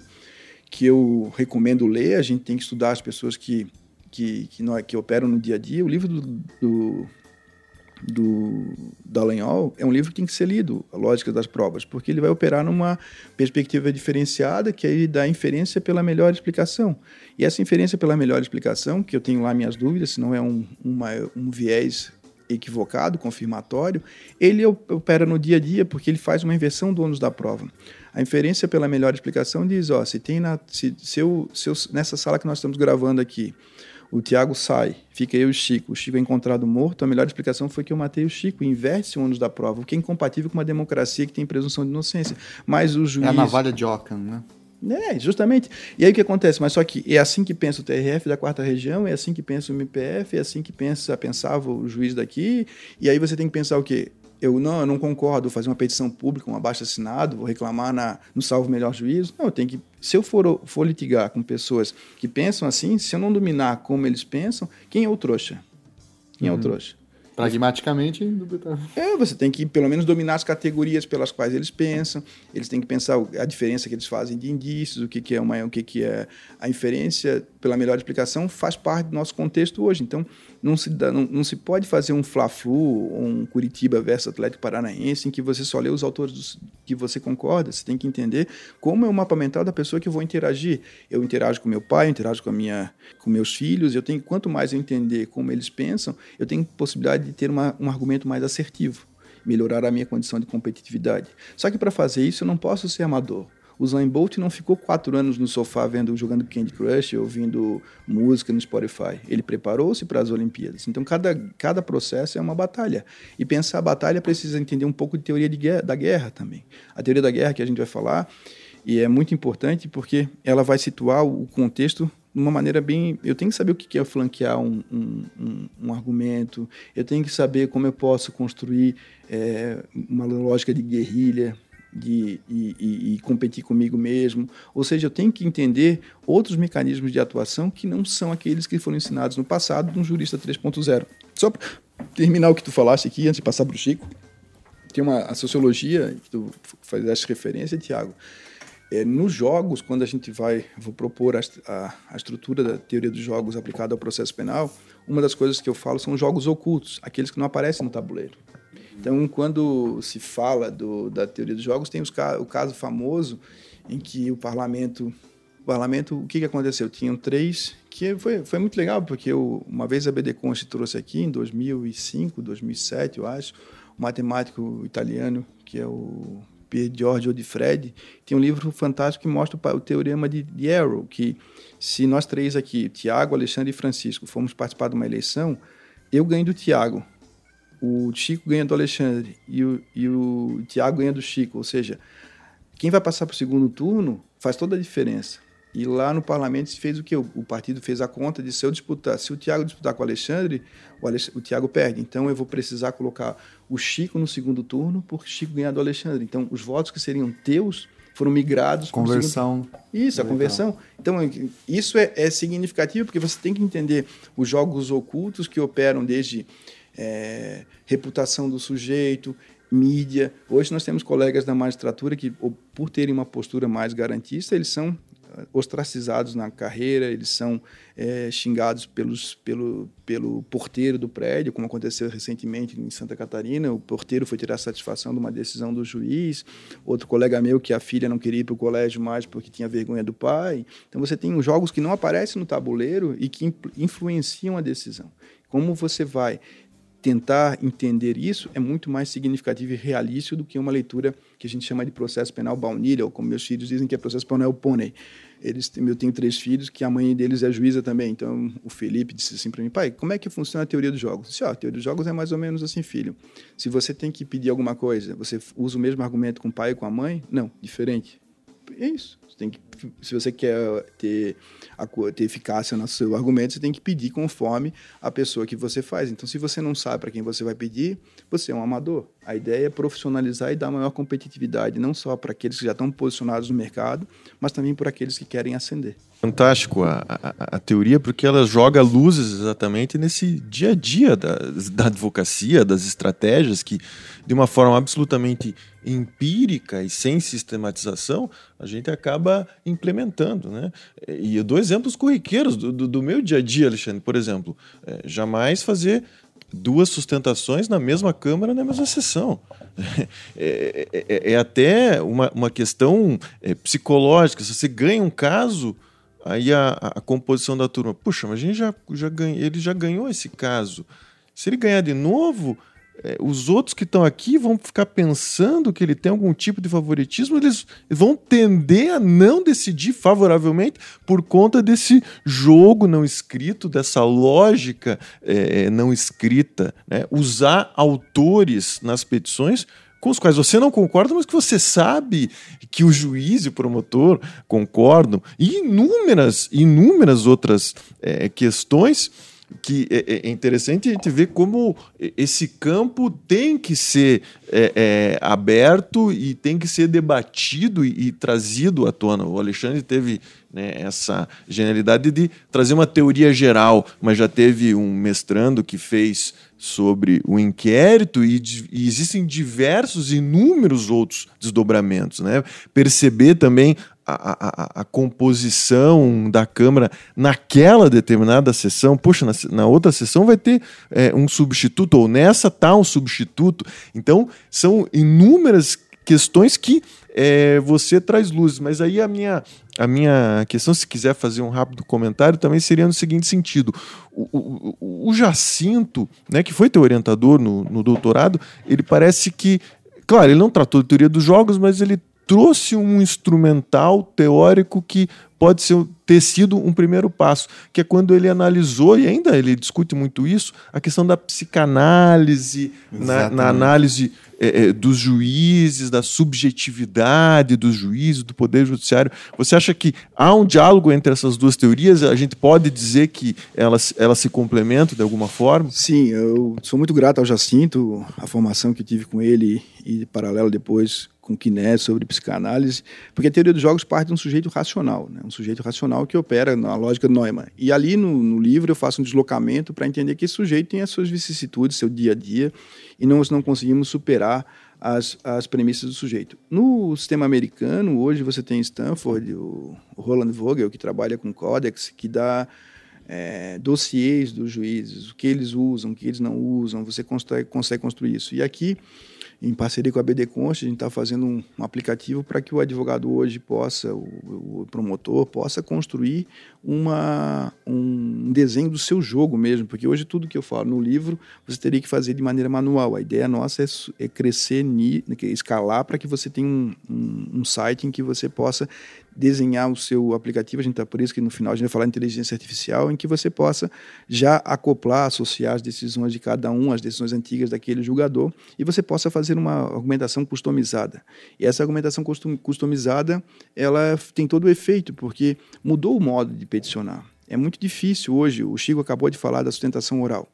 que eu recomendo ler, a gente tem que estudar as pessoas que, que, que, que operam no dia a dia. O livro do, do, do Dallagnol é um livro que tem que ser lido, A Lógica das Provas, porque ele vai operar numa perspectiva diferenciada, que aí dá inferência pela melhor explicação. E essa inferência pela melhor explicação, que eu tenho lá minhas dúvidas, se não é um, uma, um viés equivocado, confirmatório, ele opera no dia a dia porque ele faz uma inversão do ônus da prova. A inferência pela melhor explicação diz, ó, se tem na, se, se eu, se eu, nessa sala que nós estamos gravando aqui, o Tiago sai, fica eu e o Chico, o Chico é encontrado morto, a melhor explicação foi que eu matei o Chico, inverte o ônus da prova, o que é incompatível com uma democracia que tem presunção de inocência. Mas o juiz... É a navalha de Ockham, né? É, justamente. E aí o que acontece? Mas só que é assim que pensa o TRF da quarta região, é assim que pensa o MPF, é assim que pensa, pensava o juiz daqui. E aí você tem que pensar o quê? Eu não, eu não concordo, fazer uma petição pública, um abaixo assinado, vou reclamar na, no salvo melhor juízo. Não, eu tenho que. Se eu for, for litigar com pessoas que pensam assim, se eu não dominar como eles pensam, quem é o trouxa? Quem uhum. é o uhum. trouxa? Pragmaticamente, É, você tem que pelo menos dominar as categorias pelas quais eles pensam. Eles têm que pensar a diferença que eles fazem de indícios, o que, que é uma, o que, que é a inferência pela melhor explicação faz parte do nosso contexto hoje. Então, não se, dá, não, não se pode fazer um Fla-Flu um Curitiba versus Atlético Paranaense em que você só lê os autores dos, que você concorda. Você tem que entender como é o mapa mental da pessoa que eu vou interagir. Eu interajo com meu pai, eu interajo com, a minha, com meus filhos. Eu tenho Quanto mais eu entender como eles pensam, eu tenho possibilidade de ter uma, um argumento mais assertivo melhorar a minha condição de competitividade. Só que para fazer isso eu não posso ser amador. O Zayn Bolt não ficou quatro anos no sofá vendo, jogando Candy Crush, ouvindo música no Spotify. Ele preparou-se para as Olimpíadas. Então, cada, cada processo é uma batalha. E pensar a batalha precisa entender um pouco de teoria de guerra, da guerra também. A teoria da guerra que a gente vai falar, e é muito importante porque ela vai situar o contexto de uma maneira bem. Eu tenho que saber o que é flanquear um, um, um, um argumento, eu tenho que saber como eu posso construir é, uma lógica de guerrilha, de, e, e, e, competir comigo mesmo. Ou seja, eu tenho que entender outros mecanismos de atuação que não são aqueles que foram ensinados no passado de um jurista 3.0. Só para terminar o que tu falaste aqui, antes de passar para o Chico, tem uma a sociologia que tu fazeste referência, Tiago. É, nos jogos, quando a gente vai, vou propor a, a, a, estrutura da teoria dos jogos aplicada ao processo penal, uma das coisas que eu falo são jogos ocultos, aqueles que não aparecem no tabuleiro. Então, quando se fala do, da teoria dos jogos, tem os, o caso famoso em que o parlamento, o parlamento, o que, que aconteceu? Tinham três, que foi, foi muito legal, porque eu, uma vez a BD Const trouxe aqui, em 2005, 2007, eu acho, um matemático italiano, que é o Pier Giorgio Di Fred, tem um livro fantástico que mostra o teorema de, de Arrow, que se nós três aqui, Tiago, Alexandre e Francisco, formos participar de uma eleição, eu ganho do Tiago, o Chico ganha do Alexandre e o, e o Tiago ganha do Chico. Ou seja, quem vai passar para o segundo turno faz toda a diferença. E lá no parlamento se fez o que? O, o partido fez a conta de se eu disputar, se o Tiago disputar com o Alexandre, o, Alexandre, o Tiago perde. Então eu vou precisar colocar o Chico no segundo turno por Chico ganhar do Alexandre. Então os votos que seriam teus foram migrados. Conversão. Isso, a conversão. Então, isso é, é, significativo porque você tem que entender os jogos ocultos que operam desde é, reputação do sujeito, mídia. Hoje nós temos colegas da magistratura que, por terem uma postura mais garantista, eles são ah, ostracizados na carreira, eles são é, xingados pelos, pelo, pelo porteiro do prédio, como aconteceu recentemente em Santa Catarina. O porteiro foi tirar satisfação de uma decisão do juiz. Outro colega meu que a filha não queria ir para o colégio mais porque tinha vergonha do pai. Então você tem jogos que não aparecem no tabuleiro e que influenciam a decisão. Como você vai tentar entender isso é muito mais significativo e realístico do que uma leitura que a gente chama de processo penal baunilha, ou como meus filhos dizem que é processo penal pônei. Eles, eu tenho três filhos que a mãe deles é juíza também. Então, o Felipe disse assim para mim, pai, como é que funciona a teoria dos jogos? Eu disse, ah, a teoria dos jogos é mais ou menos assim, filho. Se você tem que pedir alguma coisa, você usa o mesmo argumento com o pai e com a mãe? Não, diferente. É isso. Você tem que se você quer ter, ter eficácia no seu argumento, você tem que pedir conforme a pessoa que você faz. Então, se você não sabe para quem você vai pedir, você é um amador. A ideia é profissionalizar e dar maior competitividade, não só para aqueles que já estão posicionados no mercado, mas também para aqueles que querem ascender. Fantástico a, a, a, teoria, porque ela joga luzes exatamente nesse dia a dia da, da advocacia, das estratégias que, de uma forma absolutamente empírica e sem sistematização, a gente acaba implementando. Né? E eu dou exemplos corriqueiros do, do, do meu dia a dia, Alexandre. Por exemplo, é, jamais fazer duas sustentações na mesma Câmara, na mesma sessão. É, é, é, é até uma, uma questão é, psicológica. Se você ganha um caso Aí a, a, composição da turma, puxa, mas a gente já, já ganha, ele já ganhou esse caso. Se ele ganhar de novo, é, os outros que estão aqui vão ficar pensando que ele tem algum tipo de favoritismo, eles vão tender a não decidir favoravelmente por conta desse jogo não escrito, dessa lógica é, não escrita. Né? Usar autores nas petições com os quais você não concorda, mas que você sabe que o juiz e o promotor concordam, e inúmeras, inúmeras outras é, questões que é, é, interessante a gente ver como esse campo tem que ser é, é, aberto e tem que ser debatido e, e, trazido à tona. O Alexandre teve né, essa genialidade de trazer uma teoria geral, mas já teve um mestrando que fez sobre o inquérito e, e, existem diversos, inúmeros outros desdobramentos. Né? Perceber também a, a, a, composição da Câmara naquela determinada sessão, poxa, na, na outra sessão vai ter é, um substituto, ou nessa tá um substituto. Então, são inúmeras questões que é, você traz luzes. Mas aí a minha, a minha questão, se quiser fazer um rápido comentário, também seria no seguinte sentido: o, o, o Jacinto, né, que foi teu orientador no, no doutorado, ele parece que. Claro, ele não tratou de teoria dos jogos, mas ele trouxe um instrumental teórico que pode ser, ter sido um primeiro passo, que é quando ele analisou, e ainda ele discute muito isso, a questão da psicanálise, na, na, análise é, é, dos juízes, da subjetividade dos juízes, do Poder Judiciário. Você acha que há um diálogo entre essas duas teorias? A gente pode dizer que elas, elas se complementam de alguma forma? Sim, eu sou muito grato ao Jacinto, a formação que tive com ele e, paralelo, depois com Kiné sobre psicanálise, porque a teoria dos jogos parte de um sujeito racional, né? um sujeito racional que opera na lógica de Neumann. E ali no, no livro eu faço um deslocamento para entender que esse sujeito tem as suas vicissitudes, seu dia a dia, e nós não conseguimos superar as, as premissas do sujeito. No sistema americano, hoje você tem Stanford, o, Roland Vogel, que trabalha com Codex, que dá é, dossiês dos juízes, o que eles usam, o que eles não usam, você consegue, consegue construir isso. E aqui em parceria com a BD Const, a gente está fazendo um, um aplicativo para que o advogado hoje possa, o, o, promotor, possa construir uma, um desenho do seu jogo mesmo, porque hoje tudo que eu falo no livro você teria que fazer de maneira manual. A ideia nossa é, é crescer, escalar para que você tenha um, um, um site em que você possa desenhar o seu aplicativo, a gente está por isso que no final a gente vai falar de inteligência artificial, em que você possa já acoplar, associar as decisões de cada um, as decisões antigas daquele julgador, e você possa fazer uma argumentação customizada. E essa argumentação customizada, ela tem todo o efeito, porque mudou o modo de peticionar. É muito difícil hoje, o Chico acabou de falar da sustentação oral.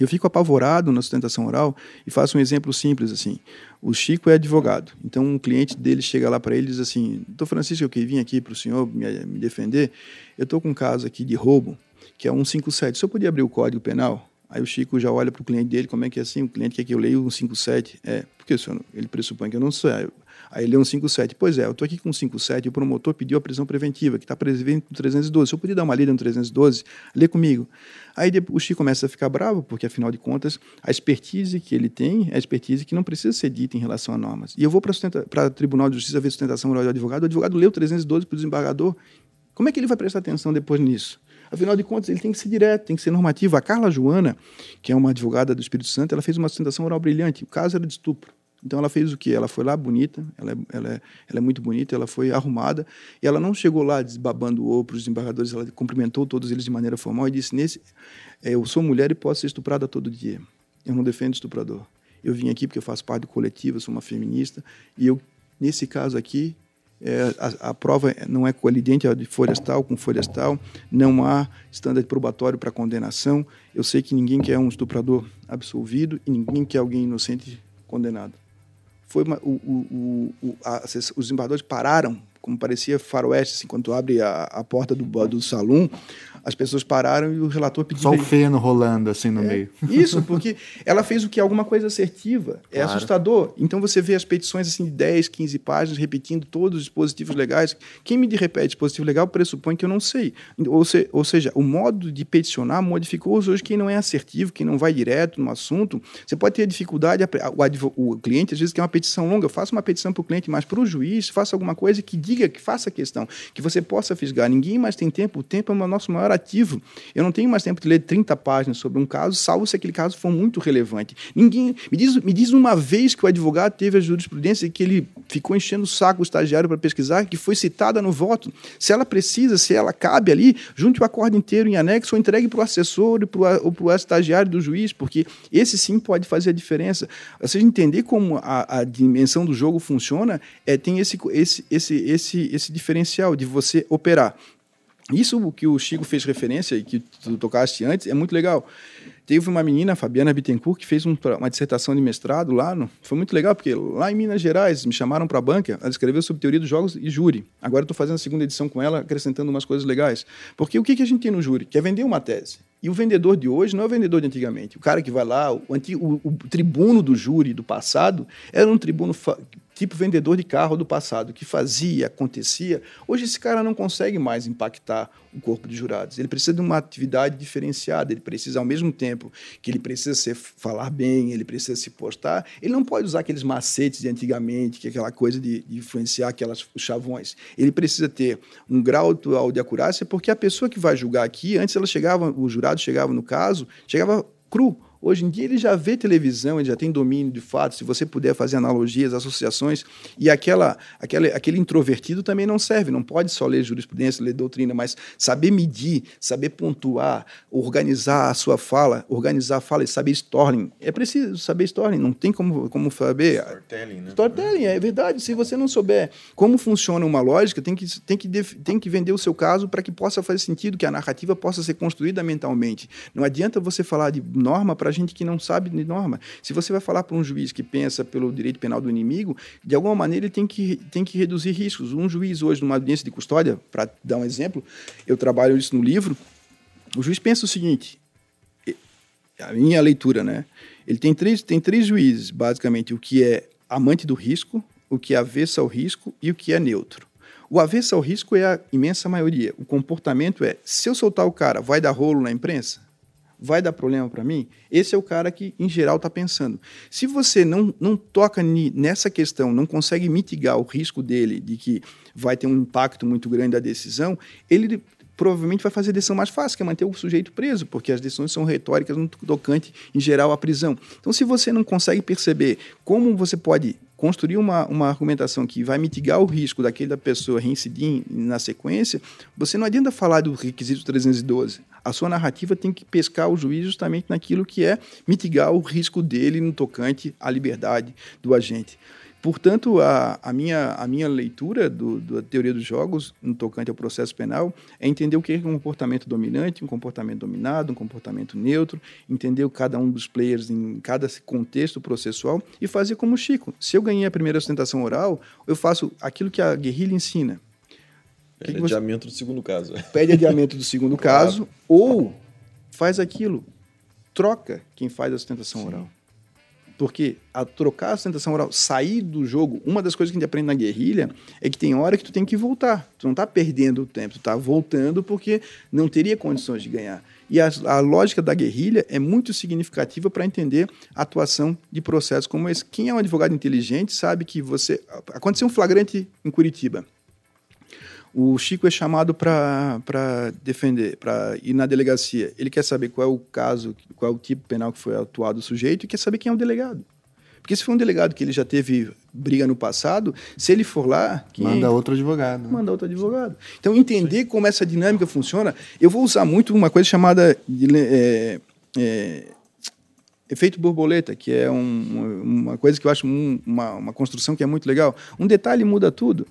Eu fico apavorado na sustentação oral e faço um exemplo simples assim. O Chico é advogado, então um cliente dele chega lá para ele e diz assim: Doutor Francisco, eu que vim aqui para o senhor me, me defender. Eu estou com um caso aqui de roubo, que é 157. O senhor podia abrir o código penal? Aí o Chico já olha para o cliente dele, como é que é assim? O cliente quer que eu leia o 157. É, porque o senhor, ele pressupõe que eu não sei. Aí ele lê um 57. Pois é, eu estou aqui com um 57 e o promotor pediu a prisão preventiva, que está previsto no 312. Se eu podia dar uma lida no 312, lê comigo. Aí o Chico começa a ficar bravo, porque afinal de contas, a expertise que ele tem é a expertise que não precisa ser dita em relação a normas. E eu vou para o Tribunal de Justiça ver sustentação moral do advogado, o advogado leu o 312 para o desembargador. Como é que ele vai prestar atenção depois nisso? Afinal de contas, ele tem que ser direto, tem que ser normativo. A Carla Joana, que é uma advogada do Espírito Santo, ela fez uma sustentação oral brilhante. O caso era de estupro. Então ela fez o que? Ela foi lá bonita, ela é, ela, é, ela é muito bonita, ela foi arrumada, e ela não chegou lá desbabando o para os desembargadores, ela cumprimentou todos eles de maneira formal e disse: Nesse, é, Eu sou mulher e posso ser estuprada todo dia. Eu não defendo estuprador. Eu vim aqui porque eu faço parte do coletivo, eu sou uma feminista, e eu, nesse caso aqui, é, a, a, prova não é colidente de florestal com florestal, não há estándar probatório para condenação. Eu sei que ninguém quer um estuprador absolvido e ninguém quer alguém inocente condenado. Foi uma, o, o, o, a, os desembargadores pararam, como parecia faroeste, assim, quando abre a, a porta do, do salão, as pessoas pararam e o relator pediu. Só o feno rolando assim no é, meio. Isso, porque ela fez o que? Alguma coisa assertiva. É claro. assustador. Então você vê as petições assim de 10, 15 páginas repetindo todos os dispositivos legais. Quem me repete dispositivo legal pressupõe que eu não sei. Ou, se, ou seja, o modo de peticionar modificou hoje quem não é assertivo, quem não vai direto no assunto. Você pode ter dificuldade, o, o cliente às vezes quer uma petição longa, faça uma petição para o cliente, mas para o juiz, faça alguma coisa que diga, que faça questão, que você possa fisgar. Ninguém mais tem tempo, o tempo é o nosso maior ativo. Eu não tenho mais tempo de ler 30 páginas sobre um caso, salvo se aquele caso for muito relevante. Ninguém me diz, me diz uma vez que o advogado teve a jurisprudência que ele ficou enchendo o saco o estagiário para pesquisar, que foi citada no voto. Se ela precisa, se ela cabe ali, junte o acordo inteiro em anexo ou entregue para o assessor ou para o estagiário do juiz, porque esse sim pode fazer a diferença. Você entender como a, a dimensão do jogo funciona, é, tem esse, esse, esse, esse, esse diferencial de você operar isso que o Chico fez referência e que tu tocaste antes é muito legal. Teve uma menina, Fabiana Bittencourt, que fez um, uma dissertação de mestrado lá. No, foi muito legal, porque lá em Minas Gerais me chamaram para a banca, ela escreveu sobre teoria dos jogos e júri. Agora estou fazendo a segunda edição com ela, acrescentando umas coisas legais. Porque o que, que a gente tem no júri? Quer vender uma tese. E o vendedor de hoje não é o vendedor de antigamente. O cara que vai lá, o, antigo, o, o tribuno do júri do passado, era um tribuno tipo vendedor de carro do passado, que fazia, acontecia. Hoje esse cara não consegue mais impactar o corpo de jurados. Ele precisa de uma atividade diferenciada, ele precisa, ao mesmo tempo que ele precisa ser, falar bem, ele precisa se postar, ele não pode usar aqueles macetes de antigamente, que é aquela coisa de, de influenciar aquelas chavões. Ele precisa ter um grau atual de acurácia, porque a pessoa que vai julgar aqui, antes ela chegava, o jurado chegava no caso, chegava cru, Hoje em dia ele já vê televisão, ele já tem domínio de fato. Se você puder fazer analogias, associações, e aquela, aquela, aquele introvertido também não serve. Não pode só ler jurisprudência, ler doutrina, mas saber medir, saber pontuar, organizar a sua fala, organizar a fala e saber storytelling. É preciso saber storytelling, não tem como, como saber. Storytelling, né? Storytelling, é verdade. Se você não souber como funciona uma lógica, tem que, tem que, tem que vender o seu caso para que possa fazer sentido, que a narrativa possa ser construída mentalmente. Não adianta você falar de norma para gente que não sabe de norma. Se você vai falar para um juiz que pensa pelo direito penal do inimigo, de alguma maneira ele tem que, tem que reduzir riscos. Um juiz hoje, numa audiência de custódia, para dar um exemplo, eu trabalho isso no livro, o juiz pensa o seguinte, a minha leitura, né? Ele tem três, tem três juízes, basicamente, o que é amante do risco, o que é avesso ao risco e o que é neutro. O avesso ao risco é a imensa maioria. O comportamento é: se eu soltar o cara, vai dar rolo na imprensa? Vai dar problema para mim? Esse é o cara que, em geral, está pensando. Se você não, não toca nessa questão, não consegue mitigar o risco dele de que vai ter um impacto muito grande da decisão, ele provavelmente vai fazer a decisão mais fácil, que é manter o sujeito preso, porque as decisões são retóricas no tocante, em geral, à prisão. Então, se você não consegue perceber como você pode construir uma, uma argumentação que vai mitigar o risco daquela pessoa reincidir na sequência, você não adianta falar do requisito 312. A sua narrativa tem que pescar o juiz justamente naquilo que é mitigar o risco dele no tocante à liberdade do agente. Portanto, a, a, minha, a minha leitura do, da teoria dos jogos no tocante ao processo penal é entender o que é um comportamento dominante, um comportamento dominado, um comportamento neutro, entender cada um dos players em cada contexto processual e fazer como o Chico. Se eu ganhei a primeira sustentação oral, eu faço aquilo que a guerrilha ensina. Pede que você... adiamento do segundo caso. Pede adiamento do segundo caso ou faz aquilo, troca quem faz a sustentação Sim. oral. Porque a trocar a sustentação oral, sair do jogo, uma das coisas que a gente aprende na guerrilha é que tem hora que tu tem que voltar. Tu não está perdendo o tempo, tu está voltando porque não teria condições de ganhar. E a, a lógica da guerrilha é muito significativa para entender a atuação de processos como esse. Quem é um advogado inteligente sabe que você. Aconteceu um flagrante em Curitiba. O Chico é chamado para defender, para ir na delegacia. Ele quer saber qual é o caso, qual é o tipo penal que foi atuado o sujeito e quer saber quem é o delegado. Porque se for um delegado que ele já teve briga no passado, se ele for lá. Manda outro advogado. Manda outro advogado. Então, entender Sim. como essa dinâmica funciona. Eu vou usar muito uma coisa chamada de, é, é, efeito borboleta, que é um, uma coisa que eu acho um, uma, uma construção que é muito legal. Um detalhe muda tudo.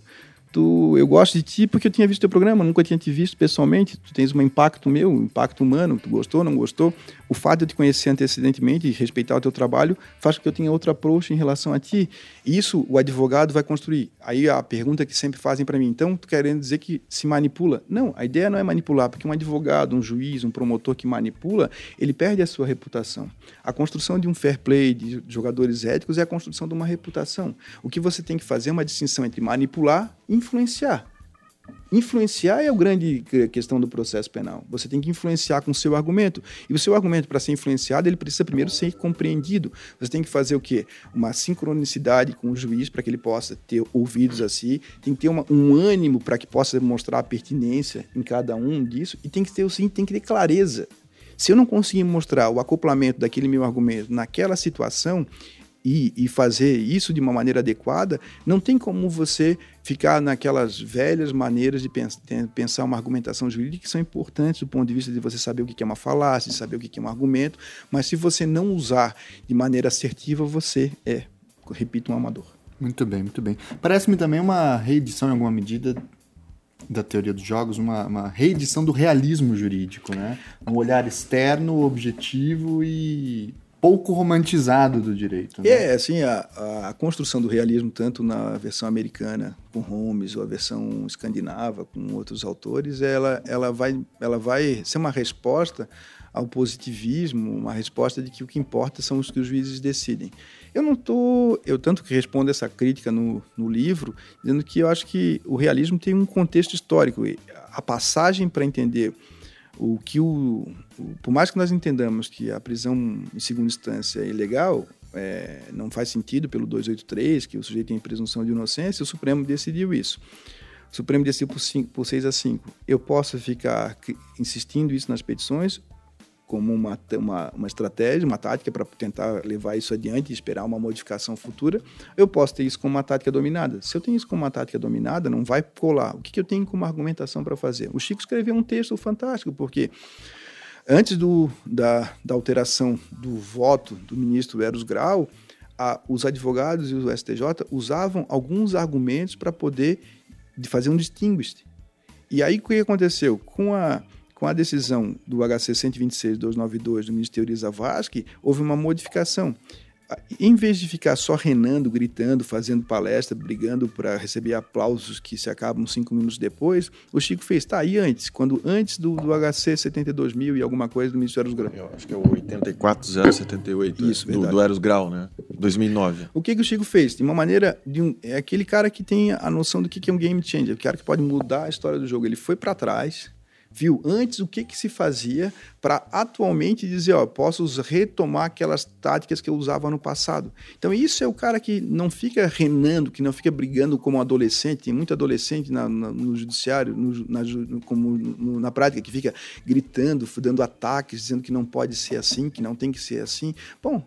Tu, eu gosto de ti porque eu tinha visto teu programa, nunca tinha te visto pessoalmente. Tu tens um impacto meu, um impacto humano. Tu gostou, não gostou? O fato de eu te conhecer antecedentemente e respeitar o teu trabalho faz com que eu tenha outro approach em relação a ti. Isso o advogado vai construir. Aí a pergunta que sempre fazem para mim, então, tu querendo dizer que se manipula? Não, a ideia não é manipular, porque um advogado, um juiz, um promotor que manipula, ele perde a sua reputação. A construção de um fair play, de jogadores éticos, é a construção de uma reputação. O que você tem que fazer é uma distinção entre manipular e influenciar. Influenciar é a grande questão do processo penal. Você tem que influenciar com o seu argumento. E o seu argumento, para ser influenciado, ele precisa primeiro ser compreendido. Você tem que fazer o quê? Uma sincronicidade com o juiz para que ele possa ter ouvidos assim. Tem que ter uma, um ânimo para que possa demonstrar a pertinência em cada um disso. E tem que ter, sim, tem que ter clareza. Se eu não conseguir mostrar o acoplamento daquele meu argumento naquela situação, e, e, fazer isso de uma maneira adequada, não tem como você ficar naquelas velhas maneiras de pensar uma argumentação jurídica que são importantes do ponto de vista de você saber o que é uma falácia, de saber o que é um argumento, mas se você não usar de maneira assertiva, você é, repito, um amador. Muito bem, muito bem. Parece-me também uma reedição, em alguma medida, da teoria dos jogos, uma, uma, reedição do realismo jurídico, né? Um olhar externo, objetivo e pouco romantizado do direito. Né? É, assim, a, a, construção do realismo, tanto na versão americana com Holmes ou a versão escandinava com outros autores, ela, ela, vai, ela vai ser uma resposta ao positivismo, uma resposta de que o que importa são os que os juízes decidem. Eu não estou, eu tanto que respondo essa crítica no, no livro, dizendo que eu acho que o realismo tem um contexto histórico. A passagem para entender o que o, o, por mais que nós entendamos que a prisão em segunda instância é ilegal, é, não faz sentido pelo 283, que o sujeito tem presunção de inocência, o Supremo decidiu isso. O Supremo decidiu por, por 6 a 5. Eu posso ficar insistindo isso nas petições como uma, uma, uma estratégia, uma tática para tentar levar isso adiante e esperar uma modificação futura, eu posso ter isso como uma tática dominada. Se eu tenho isso como uma tática dominada, não vai colar. O que, que eu tenho como argumentação para fazer? O Chico escreveu um texto fantástico, porque antes do, da, da alteração do voto do ministro Eros Grau, a, os advogados e o STJ usavam alguns argumentos para poder de fazer um distinguish. E aí o que aconteceu? Com a com a decisão do HC 126-292 do Ministério Zavascki, houve uma modificação. Em vez de ficar só renando, gritando, fazendo palestra, brigando para receber aplausos que se acabam cinco minutos depois, o Chico fez, tá, e antes? Quando antes do, do HC 72 mil e alguma coisa do Ministério dos Grau. Eu acho que é o 84078. Isso, do, do Eros Grau, né? 2009. O que, que o Chico fez? De uma maneira, de um, é aquele cara que tem a noção do que, que é um game changer, o cara que pode mudar a história do jogo. Ele foi para trás, viu antes o que, que se fazia para atualmente dizer, ó, posso retomar aquelas táticas que eu usava no passado. Então isso é o cara que não fica renando, que não fica brigando como adolescente. Tem muito adolescente na, na, no judiciário, no, na, como no, na prática, que fica gritando, dando ataques, dizendo que não pode ser assim, que não tem que ser assim. Bom,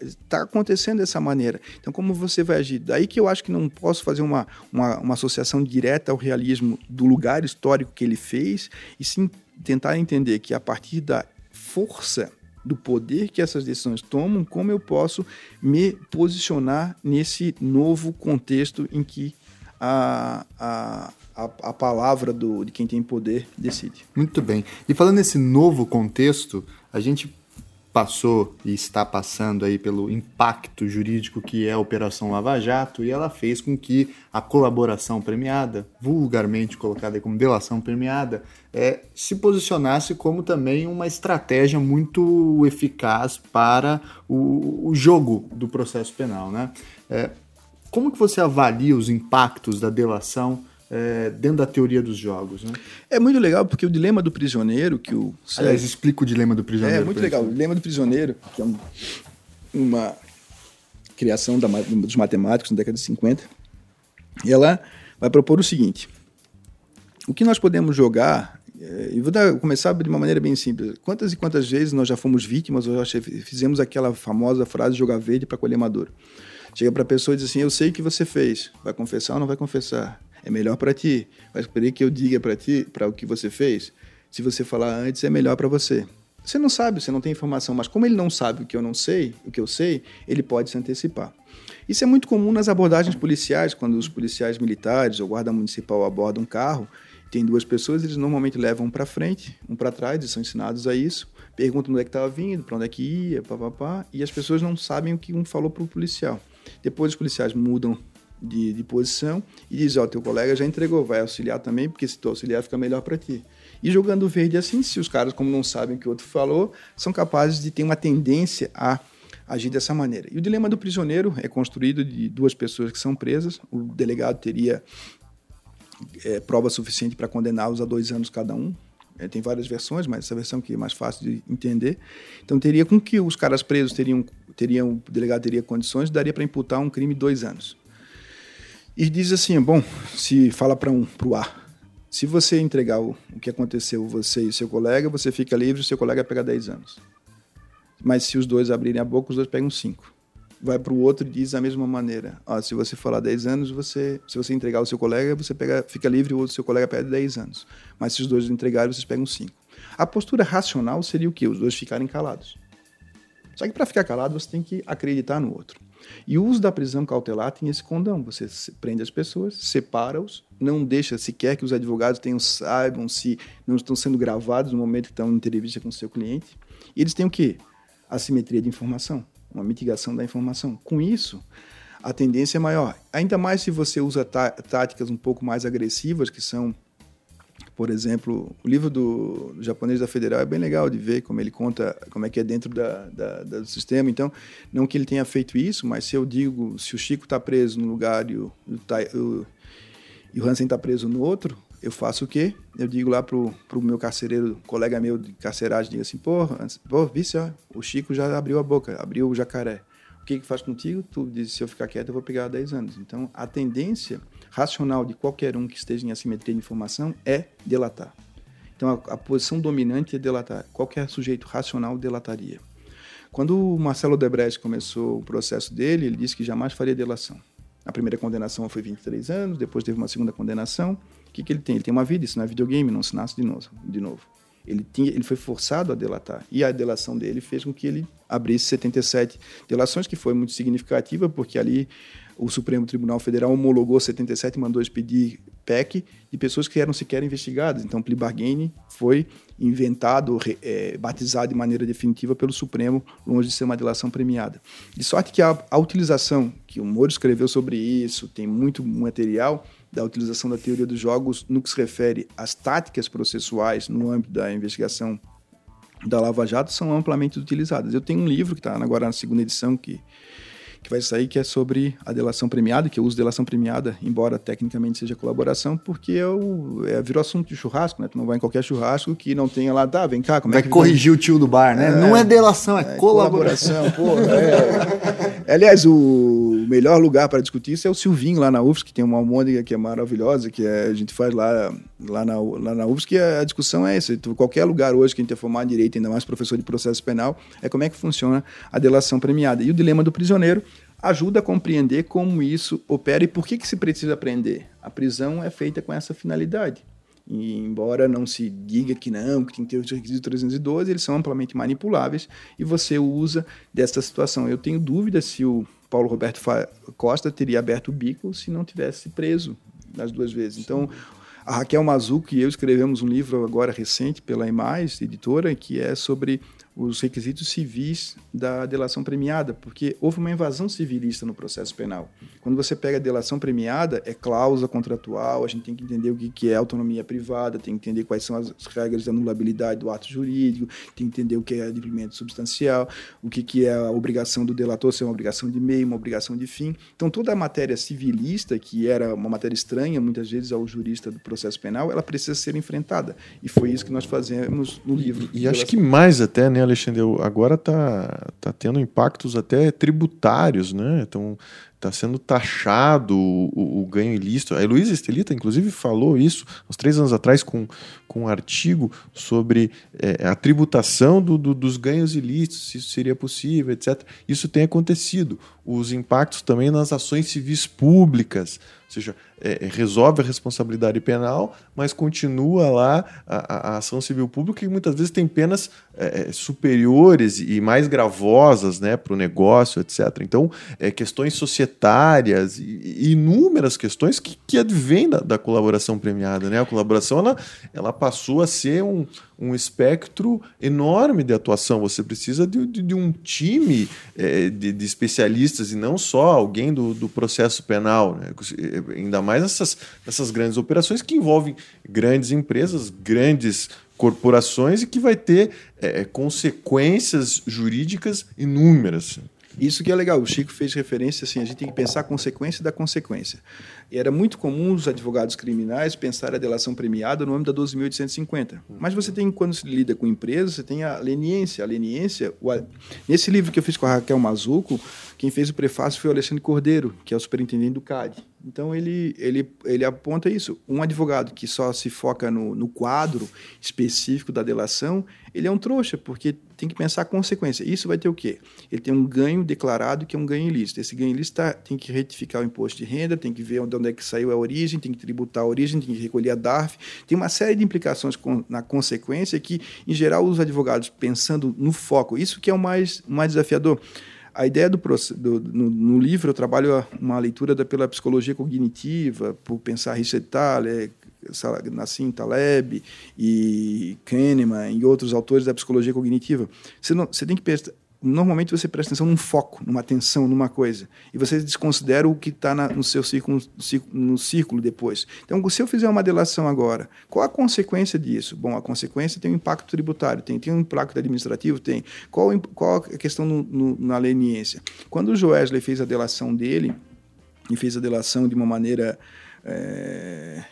está acontecendo dessa maneira. Então como você vai agir? Daí que eu acho que não posso fazer uma, uma, uma associação direta ao realismo do lugar histórico que ele fez e tentar entender que a partir da força do poder que essas decisões tomam, como eu posso me posicionar nesse novo contexto em que a, a, a, a palavra do, de quem tem poder decide. Muito bem. E falando nesse novo contexto, a gente passou e está passando aí pelo impacto jurídico que é a Operação Lava Jato e ela fez com que a colaboração premiada, vulgarmente colocada como delação premiada, é, se posicionasse como também uma estratégia muito eficaz para o, o jogo do processo penal. Né? É, como que você avalia os impactos da delação é, dentro da teoria dos jogos. Né? É muito legal porque o dilema do prisioneiro, que o. Aliás, explica o dilema do prisioneiro. É muito legal. O dilema do prisioneiro, que é um, uma criação da, dos matemáticos na década de 50, e ela vai propor o seguinte: o que nós podemos jogar. É, e vou dar, começar de uma maneira bem simples. Quantas e quantas vezes nós já fomos vítimas ou já fizemos aquela famosa frase jogar verde para colher maduro? Chega para a pessoa e diz assim: Eu sei o que você fez. Vai confessar ou não vai confessar? É melhor para ti. Vai querer que eu diga para ti, para o que você fez? Se você falar antes, é melhor para você. Você não sabe, você não tem informação, mas como ele não sabe o que eu não sei, o que eu sei, ele pode se antecipar. Isso é muito comum nas abordagens policiais, quando os policiais militares ou guarda municipal abordam um carro, tem duas pessoas, eles normalmente levam um para frente, um para trás, eles são ensinados a isso, perguntam onde é que estava vindo, para onde é que ia, papapá, e as pessoas não sabem o que um falou para o policial. Depois os policiais mudam de, de posição e dizem, ó, teu colega já entregou, vai auxiliar também, porque se tu auxiliar fica melhor para ti. E jogando verde assim, se os caras, como não sabem o que o outro falou, são capazes de ter uma tendência a agir dessa maneira. E o dilema do prisioneiro é construído de duas pessoas que são presas. O delegado teria é, prova suficiente para condená-los a dois anos cada um. É, tem várias versões, mas essa versão que é mais fácil de entender. Então teria com que os caras presos teriam, teriam o delegado teria condições, daria para imputar um crime dois anos. E diz assim, bom, se fala para um, para o A, se você entregar o, o que aconteceu, você e seu colega, você fica livre, o seu colega pega 10 anos. Mas se os dois abrirem a boca, os dois pegam 5. Vai para o outro e diz da mesma maneira. Ó, se você falar 10 anos, você, se você entregar o seu colega, você pega, fica livre, o outro seu colega pega 10 anos. Mas se os dois entregarem, vocês pegam 5. A postura racional seria o quê? Os dois ficarem calados. Só que para ficar calado, você tem que acreditar no outro. E o uso da prisão cautelar tem esse condão. Você prende as pessoas, separa-os, não deixa sequer que os advogados tenham, saibam se não estão sendo gravados no momento que estão em entrevista com o seu cliente. E eles têm o quê? Assimetria de informação, uma mitigação da informação. Com isso, a tendência é maior. Ainda mais se você usa tá, táticas um pouco mais agressivas, que são por exemplo, o livro do, japonês da Federal é bem legal de ver como ele conta como é que é dentro da, da, da, do sistema. Então, não que ele tenha feito isso, mas se eu digo, se o Chico está preso num lugar e o, o, e o Hansen está preso no outro, eu faço o quê? Eu digo lá pro, meu carcereiro, colega meu de carceragem, digo assim, pô, pô, vice, ó, o Chico já abriu a boca, abriu o jacaré. O que que faz contigo? Tu diz, se eu ficar quieto, eu vou pegar 10 anos. Então, a tendência racional de qualquer um que esteja em assimetria de informação é delatar. Então, a, a posição dominante é delatar. Qualquer sujeito racional delataria. Quando o Marcelo Debrecht começou o processo dele, ele disse que jamais faria delação. A primeira condenação foi 23 anos, depois teve uma segunda condenação. O que, que ele tem? Ele tem uma vida, isso não é videogame, não se nasce de novo. De novo. Ele, tinha, ele foi forçado a delatar. E a delação dele fez com que ele abrisse 77 delações, que foi muito significativa, porque ali o Supremo Tribunal Federal homologou 77 e mandou expedir PEC de pessoas que eram sequer investigadas. Então, plea bargain foi inventado, é, batizado de maneira definitiva pelo Supremo, longe de ser uma delação premiada. De sorte que a, a utilização, que o Moro escreveu sobre isso, tem muito material, da utilização da teoria dos jogos no que se refere às táticas processuais no âmbito da investigação da Lava Jato são amplamente utilizadas. Eu tenho um livro que está agora na segunda edição que que vai sair, que é sobre a delação premiada, que eu uso delação premiada, embora tecnicamente seja colaboração, porque é, o, é virou assunto de churrasco, né? Tu não vai em qualquer churrasco que não tenha lá, tá, vem cá, como vai é que... Vai corrigir o tio do bar, né? É, não é delação, é, é colaboração. colaboração é. Aliás, o melhor lugar para discutir isso é o Silvinho, lá na UFS, que tem uma almôndega que é maravilhosa, que é, a gente faz lá, lá, na, lá na UFS, que a discussão é essa. Qualquer lugar hoje que a gente é formado em direito, ainda mais professor de processo penal, é como é que funciona a delação premiada. E o dilema do prisioneiro, ajuda a compreender como isso opera e por que, que se precisa aprender. A prisão é feita com essa finalidade. E, embora não se diga que não, que tem que ter os requisitos 312, eles são amplamente manipuláveis e você usa dessa situação. Eu tenho dúvida se o Paulo Roberto Costa teria aberto o bico se não tivesse preso nas duas vezes. Então, a Raquel Mazuco e eu escrevemos um livro agora recente pela Imais, editora, que é sobre os requisitos civis da delação premiada, porque houve uma invasão civilista no processo penal. Quando você pega a delação premiada, é cláusula contratual, a gente tem que entender o que é autonomia privada, tem que entender quais são as regras de anulabilidade do ato jurídico, tem que entender o que é adimplemento substancial, o que é a obrigação do delator ser uma obrigação de meio, uma obrigação de fim. Então, toda a matéria civilista, que era uma matéria estranha muitas vezes ao jurista do processo penal, ela precisa ser enfrentada. E foi isso que nós fazemos no livro. E, e acho que mais até, né, Alexandre? Agora está tá tendo impactos até tributários, né? Então, está sendo taxado o, o, ganho ilícito. A Heloísa Estelita, inclusive, falou isso uns três anos atrás com, com um artigo sobre é, a tributação do, do, dos ganhos ilícitos, se isso seria possível, etc. Isso tem acontecido. Os impactos também nas ações civis públicas, ou seja, é, é, resolve a responsabilidade penal, mas continua lá a, a, ação civil pública e muitas vezes tem penas é, é superiores e mais gravosas né, para o negócio, etc. Então, é, questões societárias e, inúmeras questões que, que advêm da, da, colaboração premiada. Né? A colaboração ela, ela passou a ser um, um espectro enorme de atuação. Você precisa de, de, de um time é, de, de, especialistas e não só alguém do, do processo penal. Né? Ainda mais nessas, nessas grandes operações que envolvem grandes empresas, grandes corporações e que vai ter é, consequências jurídicas inúmeras. Isso que é legal. O Chico fez referência assim, a gente tem que pensar a consequência da consequência. E era muito comum os advogados criminais pensar a delação premiada no âmbito da 12.850. Mas você tem, quando se lida com empresas, você tem a leniência. A leniência, o, nesse livro que eu fiz com a Raquel Mazuco, quem fez o prefácio foi o Alexandre Cordeiro, que é o superintendente do CAD. Então ele, ele, ele aponta isso. Um advogado que só se foca no, no quadro específico da delação, ele é um trouxa, porque tem que pensar a consequência. Isso vai ter o quê? Ele tem um ganho declarado que é um ganho ilícito. Esse ganho ilícito tá, tem que retificar o imposto de renda, tem que ver de onde é que saiu a origem, tem que tributar a origem, tem que recolher a DARF. Tem uma série de implicações com, na consequência que, em geral, os advogados pensando no foco, isso que é o mais, mais desafiador. A ideia do, do no, no, livro eu trabalho uma leitura da, pela psicologia cognitiva, por pensar Richard Thaler, Nassim Taleb e Kahneman e outros autores da psicologia cognitiva. Você, não, você tem que normalmente você presta atenção num foco, numa atenção, numa coisa, e você desconsidera o que está no seu círculo, no círculo depois. Então, se eu fizer uma delação agora, qual a consequência disso? Bom, a consequência tem um impacto tributário, tem, tem um impacto administrativo, tem. Qual, qual a questão no, no, na leniência? Quando o Joesley fez a delação dele, e fez a delação de uma maneira... É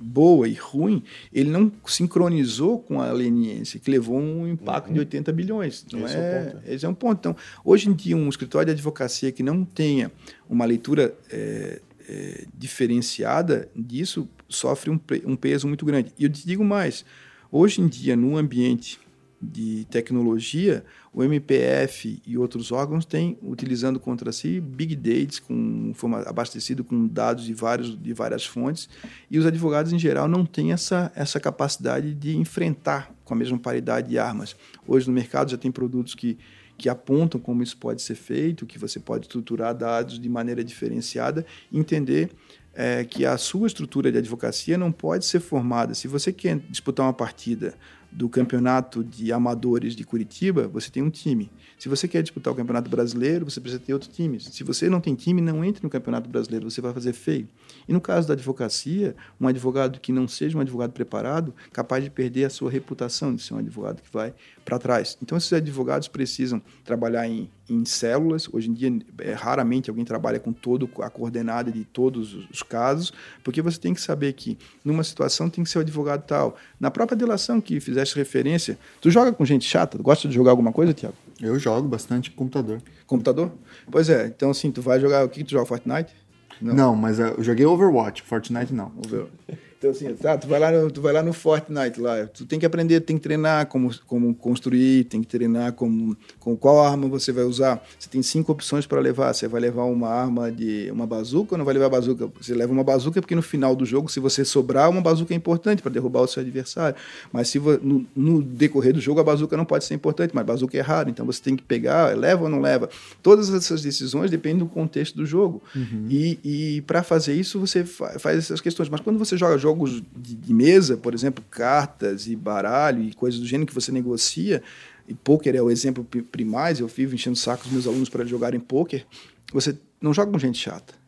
boa e ruim, ele não sincronizou com a leniência, que levou um impacto uhum. de 80 bilhões. Não esse é, é, esse é um ponto. Então, hoje em dia, um escritório de advocacia que não tenha uma leitura é, é, diferenciada disso sofre um, um peso muito grande. E eu te digo mais, hoje em dia, no ambiente de tecnologia, o MPF e outros órgãos têm, utilizando contra si, big data, com, abastecido com dados de, vários, de várias fontes, e os advogados, em geral, não têm essa, essa capacidade de enfrentar com a mesma paridade de armas. Hoje, no mercado, já tem produtos que, que apontam como isso pode ser feito, que você pode estruturar dados de maneira diferenciada, entender é, que a sua estrutura de advocacia não pode ser formada. Se você quer disputar uma partida do campeonato de amadores de Curitiba, você tem um time. Se você quer disputar o campeonato brasileiro, você precisa ter outro time. Se você não tem time, não entre no campeonato brasileiro, você vai fazer feio. E no caso da advocacia, um advogado que não seja um advogado preparado, capaz de perder a sua reputação de ser um advogado que vai para trás. Então, esses advogados precisam trabalhar em, em células. Hoje em dia, é, raramente alguém trabalha com todo a coordenada de todos os casos, porque você tem que saber que, numa situação, tem que ser o advogado tal. Na própria delação que fizeste referência, tu joga com gente chata? Tu gosta de jogar alguma coisa, Tiago? Eu jogo bastante computador. Computador? Pois é, então assim, tu vai jogar. O que, tu joga? Fortnite? Não, não mas eu joguei Overwatch, Fortnite não. Overwatch. Então, assim, tá, tu vai lá no, tu vai lá no Fortnite lá, tu tem que aprender, tem que treinar como, como construir, tem que treinar como, com qual arma você vai usar. Você tem cinco opções para levar. Você vai levar uma arma de uma bazuca ou não vai levar bazuca? Você leva uma bazuca porque no final do jogo, se você sobrar, uma bazuca é importante para derrubar o seu adversário. Mas se no, no, decorrer do jogo a bazuca não pode ser importante, mas bazuca é raro, então você tem que pegar, leva ou não leva. Todas essas decisões dependem do contexto do jogo. Uhum. E, e para fazer isso você faz essas questões. Mas quando você joga jogo jogos de, de, mesa, por exemplo, cartas e baralho e coisas do gênero que você negocia, e poker é o exemplo primais, eu vivo enchendo sacos dos meus alunos para jogarem poker, você não joga com gente chata.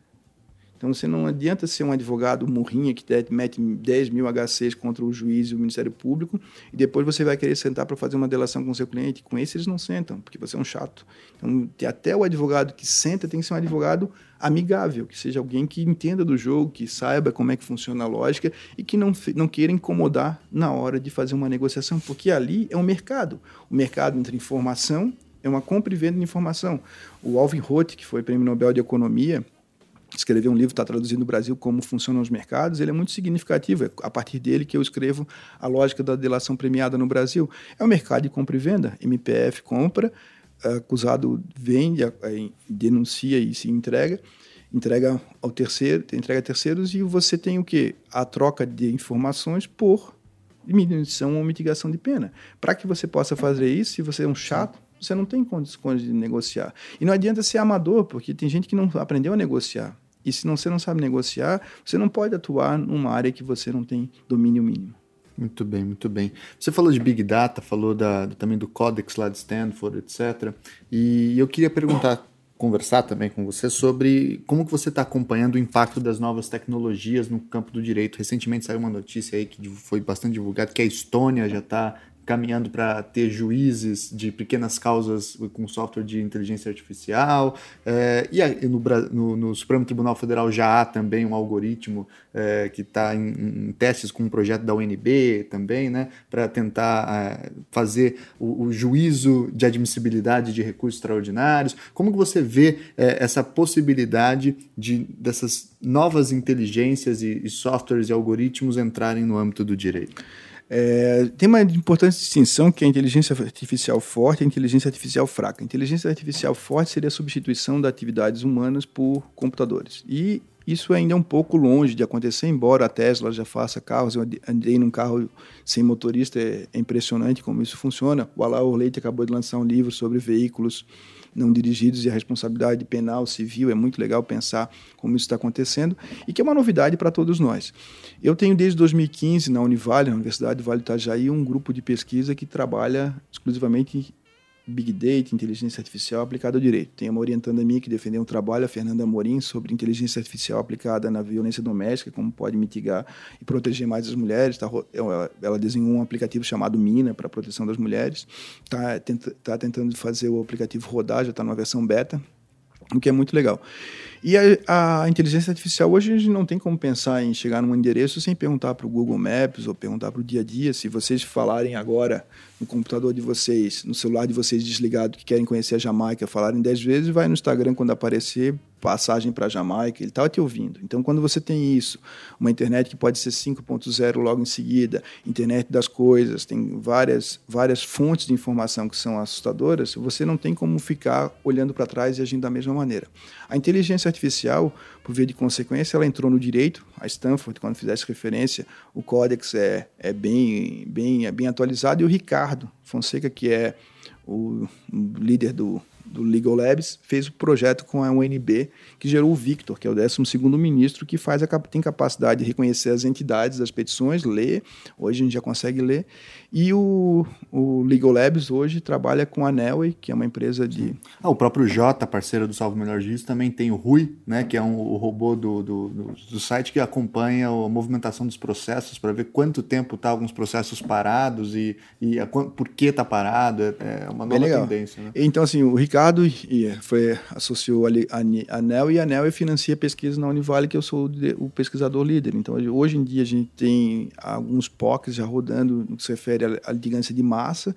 Então você não adianta ser um advogado morrinha que mete 10 mil HCs contra o juiz e o Ministério Público e depois você vai querer sentar para fazer uma delação com o seu cliente. Com esse eles não sentam, porque você é um chato. Então até o advogado que senta tem que ser um advogado amigável, que seja alguém que entenda do jogo, que saiba como é que funciona a lógica e que não, não queira incomodar na hora de fazer uma negociação, porque ali é um mercado. O mercado entre informação é uma compra e venda de informação. O Alvin Roth, que foi prêmio Nobel de Economia, escreveu um livro, está traduzindo no Brasil como funcionam os mercados, ele é muito significativo. É a partir dele que eu escrevo a lógica da delação premiada no Brasil. É o mercado de compra e venda. MPF compra, acusado vende, denuncia e se entrega, entrega ao terceiro, entrega a terceiros e você tem o que? A troca de informações por diminuição ou mitigação de pena. Para que você possa fazer isso, se você é um chato, você não tem condições de negociar. E não adianta ser amador, porque tem gente que não aprendeu a negociar. E se não, você não sabe negociar, você não pode atuar numa área que você não tem domínio mínimo. Muito bem, muito bem. Você falou de Big Data, falou da, também do Codex lá de Stanford, etc. E eu queria perguntar, conversar também com você sobre como que você está acompanhando o impacto das novas tecnologias no campo do direito. Recentemente saiu uma notícia aí que foi bastante divulgada que a Estônia já está caminhando para ter juízes de pequenas causas com software de inteligência artificial. É, e no, no, no, Supremo Tribunal Federal já há também um algoritmo é, que está em, em, testes com um projeto da UNB também, né, para tentar é, fazer o, o, juízo de admissibilidade de recursos extraordinários. Como que você vê essa possibilidade de dessas novas inteligências e, e softwares e algoritmos entrarem no âmbito do direito? É, tem uma importante distinção que é a inteligência artificial forte e a inteligência artificial fraca. A inteligência artificial forte seria a substituição das atividades humanas por computadores. E isso ainda é um pouco longe de acontecer, embora a Tesla já faça carros. Eu andei num carro sem motorista, é, é impressionante como isso funciona. O Alain Leite acabou de lançar um livro sobre veículos não dirigidos e a responsabilidade penal, civil. É muito legal pensar como isso está acontecendo e que é uma novidade para todos nós. Eu tenho desde 2015 na Univale, na Universidade do Vale do Itajaí, um grupo de pesquisa que trabalha exclusivamente Big Data, inteligência artificial aplicada ao direito. Tem uma orientanda minha que defendeu um trabalho, a Fernanda Amorim, sobre inteligência artificial aplicada na violência doméstica, como pode mitigar e proteger mais as mulheres. Tá, ela, ela desenhou um aplicativo chamado Mina para proteção das mulheres. Está tenta, tá tentando fazer o aplicativo rodar, já está numa versão beta, o que é muito legal. E a, a, inteligência artificial hoje a gente não tem como pensar em chegar num endereço sem perguntar para o Google Maps ou perguntar para o dia a dia. Se vocês falarem agora no computador de vocês, no celular de vocês desligado, que querem conhecer a Jamaica, falarem dez vezes, vai no Instagram quando aparecer, passagem para Jamaica, ele estava te ouvindo. Então, quando você tem isso, uma internet que pode ser 5.0 logo em seguida, internet das coisas, tem várias, várias fontes de informação que são assustadoras, você não tem como ficar olhando para trás e agindo da mesma maneira. A inteligência artificial, por via de consequência, ela entrou no direito, a Stanford, quando fizesse referência, o códex é, é bem, bem, é bem atualizado, e o Ricardo Fonseca, que é o líder do, do Legal Labs, fez o projeto com a UNB, que gerou o Victor, que é o 12 ministro, que faz a, tem capacidade de reconhecer as entidades das petições, ler, hoje a gente já consegue ler, e o, o Legal Labs hoje trabalha com a Nelway, que é uma empresa de... Ah, o próprio Jota, parceiro do Salvo Melhor Juiz, também tem o Rui, né, que é um, o robô do, do, do, do site que acompanha a movimentação dos processos para ver quanto tempo tá alguns processos parados e, e a, por que está parado, é, é uma nova tendência. Né? Então, assim, o Ricardo foi, associou a, a, a NEL e a NEL financia pesquisa na Univale, que eu sou o pesquisador líder. Então, hoje em dia a gente tem alguns POCs já rodando no que se refere a, litigância de massa,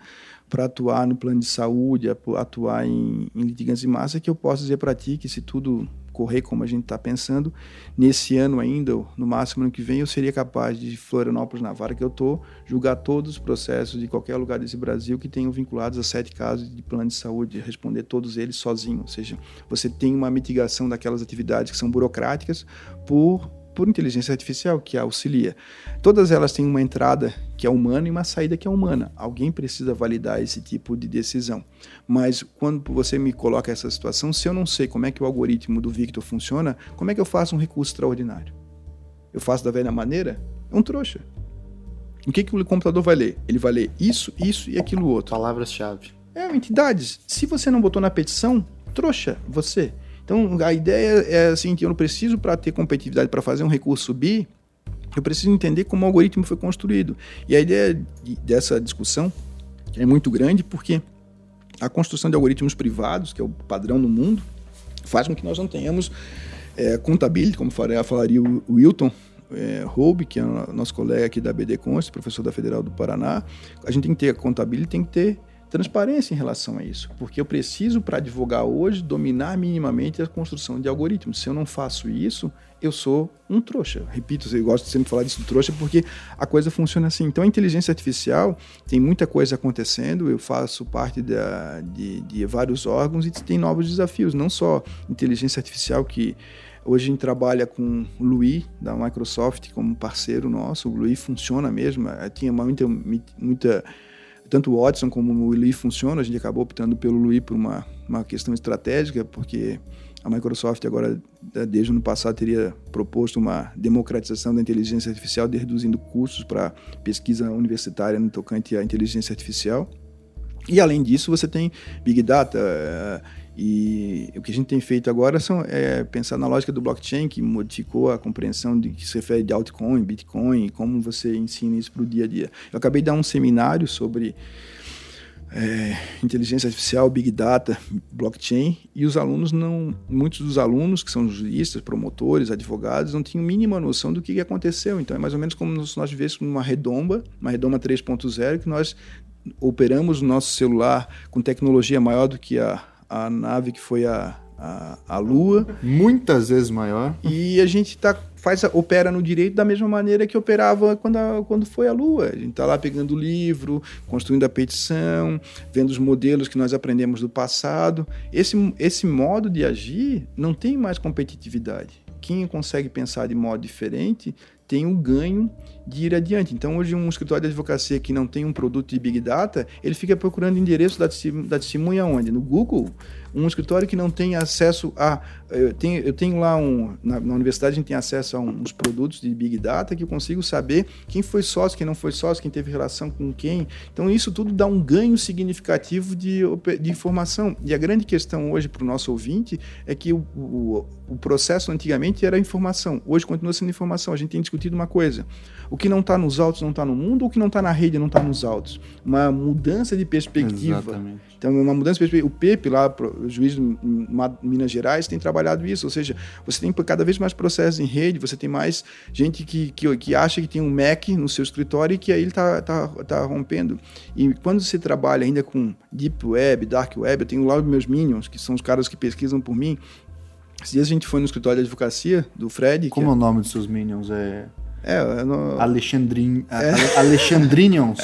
para atuar no plano de saúde, atuar em, em litigância de massa, que eu posso dizer para ti que se tudo correr como a gente está pensando, nesse ano ainda, no máximo ano que vem, eu seria capaz de Florianópolis, na vara que eu estou, julgar todos os processos de qualquer lugar desse Brasil que tenham vinculados a sete casos de plano de saúde, responder todos eles sozinho. Ou seja, você tem uma mitigação daquelas atividades que são burocráticas por por inteligência artificial que auxilia. Todas elas têm uma entrada que é humana e uma saída que é humana. Alguém precisa validar esse tipo de decisão. Mas quando você me coloca essa situação, se eu não sei como é que o algoritmo do Victor funciona, como é que eu faço um recurso extraordinário? Eu faço da velha maneira? É um trouxa. O que, que o computador vai ler? Ele vai ler isso, isso e aquilo outro. Palavras-chave. É, entidades. Se você não botou na petição, trouxa, você. Então, a ideia é assim, que eu não preciso para ter competitividade para fazer um recurso subir, eu preciso entender como o algoritmo foi construído. E a ideia de, dessa discussão é muito grande porque a construção de algoritmos privados, que é o padrão no mundo, faz com que nós não tenhamos é, contabilidade, como falaria o Wilton é, Roube, que é nosso colega aqui da BD Const, professor da Federal do Paraná. A gente tem que ter contabilidade, tem que ter transparência em relação a isso, porque eu preciso, para advogar hoje, dominar minimamente a construção de algoritmos. Se eu não faço isso, eu sou um trouxa. Repito, eu gosto de sempre falar disso, trouxa, porque a coisa funciona assim. Então, a inteligência artificial tem muita coisa acontecendo, eu faço parte da, de, de vários órgãos e tem novos desafios, não só inteligência artificial que Hoje a gente trabalha com o Louis, da Microsoft, como parceiro nosso. O Louis funciona mesmo. Eh, tinha muita, muita tanto o Watson como o Louis funcionam. A gente acabou optando pelo Louis por uma, uma questão estratégica, porque a Microsoft agora, desde o ano passado, teria proposto uma democratização da inteligência artificial, reduzindo custos para pesquisa universitária no tocante à inteligência artificial. E além disso, você tem Big Data, eh, e o que a gente tem feito agora são, é pensar na lógica do blockchain, que modificou a compreensão de que se refere de altcoin, bitcoin, e como você ensina isso para o dia a dia. Eu acabei de dar um seminário sobre é, inteligência artificial, big data, blockchain, e os alunos não, muitos dos alunos que são juristas, promotores, advogados, não tinham mínima noção do que aconteceu. Então é mais ou menos como se nós vivêssemos numa redoma, uma redoma 3.0, que nós operamos o nosso celular com tecnologia maior do que a a nave que foi a, a, a Lua. Muitas vezes maior. E a gente tá, faz, opera no direito da mesma maneira que operava quando, a, quando foi a Lua. A gente está lá pegando o livro, construindo a petição, vendo os modelos que nós aprendemos do passado. Esse, esse modo de agir não tem mais competitividade. Quem consegue pensar de modo diferente tem um ganho de ir adiante. Então, hoje, um escritório de advocacia que não tem um produto de Big Data, ele fica procurando endereço da, testemunha onde? No Google? Um escritório que não tem acesso a. Eu tenho, eu tenho lá um. Na, na, universidade, a gente tem acesso a uns produtos de Big Data que eu consigo saber quem foi sócio, quem não foi sócio, quem teve relação com quem. Então, isso tudo dá um ganho significativo de, de informação. E a grande questão hoje para o nosso ouvinte é que o, o, o processo antigamente era informação, hoje continua sendo informação. A gente tem discutido uma coisa o que não está nos autos não está no mundo, o que não está na rede não está nos autos. Uma mudança de perspectiva. Exatamente. Então, uma mudança de perspectiva. O Pepe, lá, o juiz de Minas Gerais, tem trabalhado isso. Ou seja, você tem cada vez mais processos em rede, você tem mais gente que, que, que acha que tem um Mac no seu escritório e que aí ele está tá, tá rompendo. E quando você trabalha ainda com Deep Web, Dark Web, eu tenho lá os meus Minions, que são os caras que pesquisam por mim. Esses dias a gente foi no escritório de advocacia do Fred. Como é o nome dos seus Minions? É... É, no... Alexandrin... É. Alexandrinions.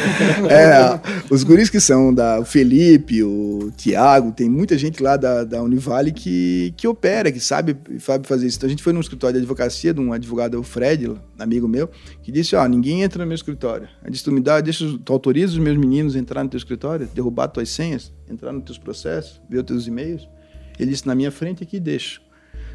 é, os guris que são da o Felipe, o Tiago, tem muita gente lá da, da Univale que, que opera, que sabe, sabe fazer isso. Então a gente foi num escritório de advocacia de um advogado, o Fred, amigo meu, que disse, ó, ninguém entra no meu escritório. Ele disse, tu me dá, deixa, tu autoriza os meus meninos a entrar no teu escritório, derrubar tuas senhas, entrar nos teus processos, ver os teus e-mails? Ele disse, na minha frente aqui, deixa.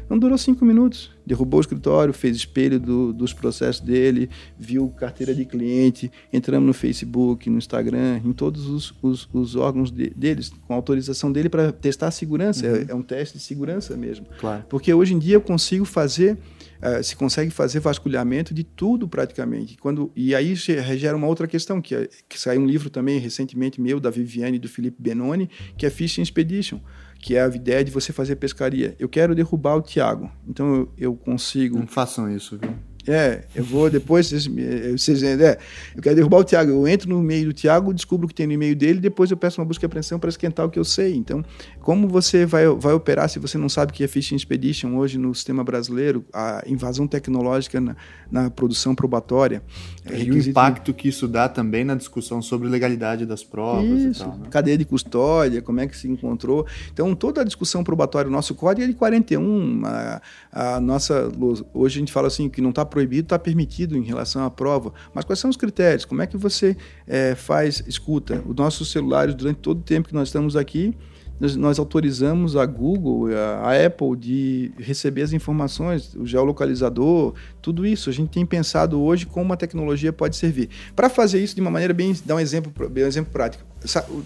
Não durou cinco minutos. Derrubou o escritório, fez espelho do, dos processos dele, viu carteira de cliente, entramos no Facebook, no Instagram, em todos os, os, os órgãos de, deles, com autorização dele para testar a segurança. Uhum. É, é, um teste de segurança mesmo. Claro. Porque hoje em dia eu consigo fazer. Uh, se consegue fazer vasculhamento de tudo praticamente. Quando, e aí gera uma outra questão, que, é, que saiu um livro também recentemente meu, da Viviane e do Felipe Benoni, que é Fishing Expedition que é a ideia de você fazer pescaria. Eu quero derrubar o Tiago, então eu, eu consigo. Não façam isso, viu? É, eu vou depois, vocês, vocês é, eu quero derrubar o Tiago. Eu entro no meio do Tiago, descubro o que tem no e-mail dele, depois eu peço uma busca e apreensão para esquentar o que eu sei. Então, como você vai, vai operar se você não sabe que é Fishing Expedition hoje no sistema brasileiro, a invasão tecnológica na, na produção probatória? É e o impacto que isso dá também na discussão sobre legalidade das provas isso, e tal. Né? Cadeia de custódia, como é que se encontrou. Então, toda a discussão probatória, o nosso código é de 41. A, a nossa, hoje a gente fala assim que não está proibido, está permitido em relação à prova. Mas quais são os critérios? Como é que você é, faz, escuta? Os nossos celulares, durante todo o tempo que nós estamos aqui, nós, nós autorizamos a Google, a, a, Apple de receber as informações, o geolocalizador, tudo isso. A gente tem pensado hoje como a tecnologia pode servir. Para fazer isso de uma maneira bem, dar um exemplo, bem, um exemplo prático.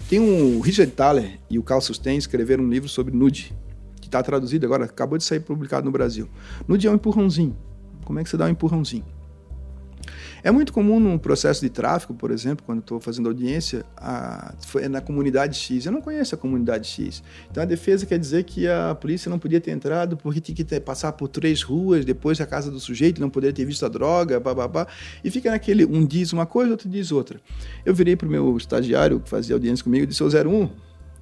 Tem um Richard Thaler e o Carl Sustain escreveram um livro sobre nude, que está traduzido agora, acabou de sair publicado no Brasil. Nude é um empurrãozinho. Como é que você dá um empurrãozinho? É muito comum no processo de tráfico, por exemplo, quando estou fazendo audiência, a, na comunidade X. Eu não conheço a comunidade X. Então a defesa quer dizer que a polícia não podia ter entrado porque tinha que ter, passar por três ruas, depois a casa do sujeito, não poderia ter visto a droga, babá. E fica naquele, um diz uma coisa, outro diz outra. Eu virei para o meu estagiário que fazia audiência comigo e disse, ô 01,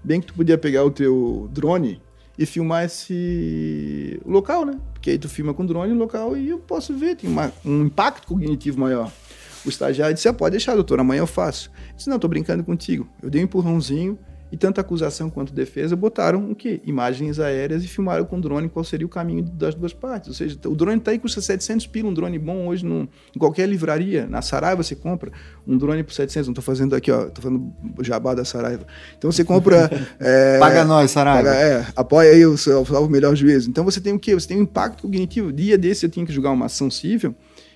bem que tu podia pegar o teu drone e filmar esse local, né? Porque aí tu filma com drone o local e eu posso ver, tem uma, um impacto cognitivo maior. O estagiário disse, ah, pode deixar, doutor, amanhã eu faço. Eu disse, não, estou brincando contigo. Eu dei um empurrãozinho, e tanto acusação quanto defesa botaram o quê? Imagens aéreas e filmaram com drone qual seria o caminho das duas partes. Ou seja, o drone está aí custa 700 pila, um drone bom hoje no, em qualquer livraria. Na Saraiva você compra um drone por 700. Não estou fazendo aqui, ó, estou fazendo jabá da Saraiva. Então você compra... é, paga nós, Saraiva. Paga, é, apoia aí o, o, o melhor juízo. Então você tem o quê? Você tem um impacto cognitivo. Dia desse eu tinha que julgar uma ação civil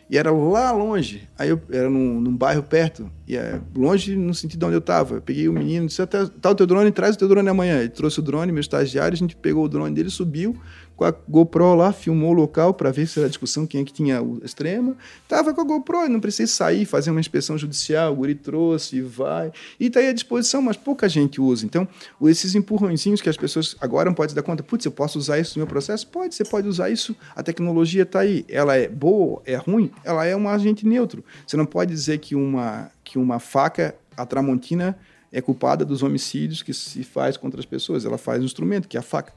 e era lá longe. Aí eu era num, num bairro perto. E é longe no sentido onde eu estava. Eu peguei o menino, disse: tá o teu drone, traz o teu drone amanhã. Ele trouxe o drone, meu estagiário, a gente pegou o drone dele, subiu com a GoPro lá, filmou o local para ver se era discussão quem é que tinha o extrema. Tava com a GoPro, não precisei sair, fazer uma inspeção judicial, o guri trouxe, vai. E tá aí à disposição, mas pouca gente usa. Então, esses empurrõezinhos que as pessoas agora não podem se dar conta, putz, eu posso usar isso no meu processo? Pode, você pode usar isso. A tecnologia está aí. Ela é boa, é ruim? Ela é um agente neutro. Você não pode dizer que uma, que uma faca, a Tramontina, é culpada dos homicídios que se faz contra as pessoas. Ela faz um instrumento, que é a faca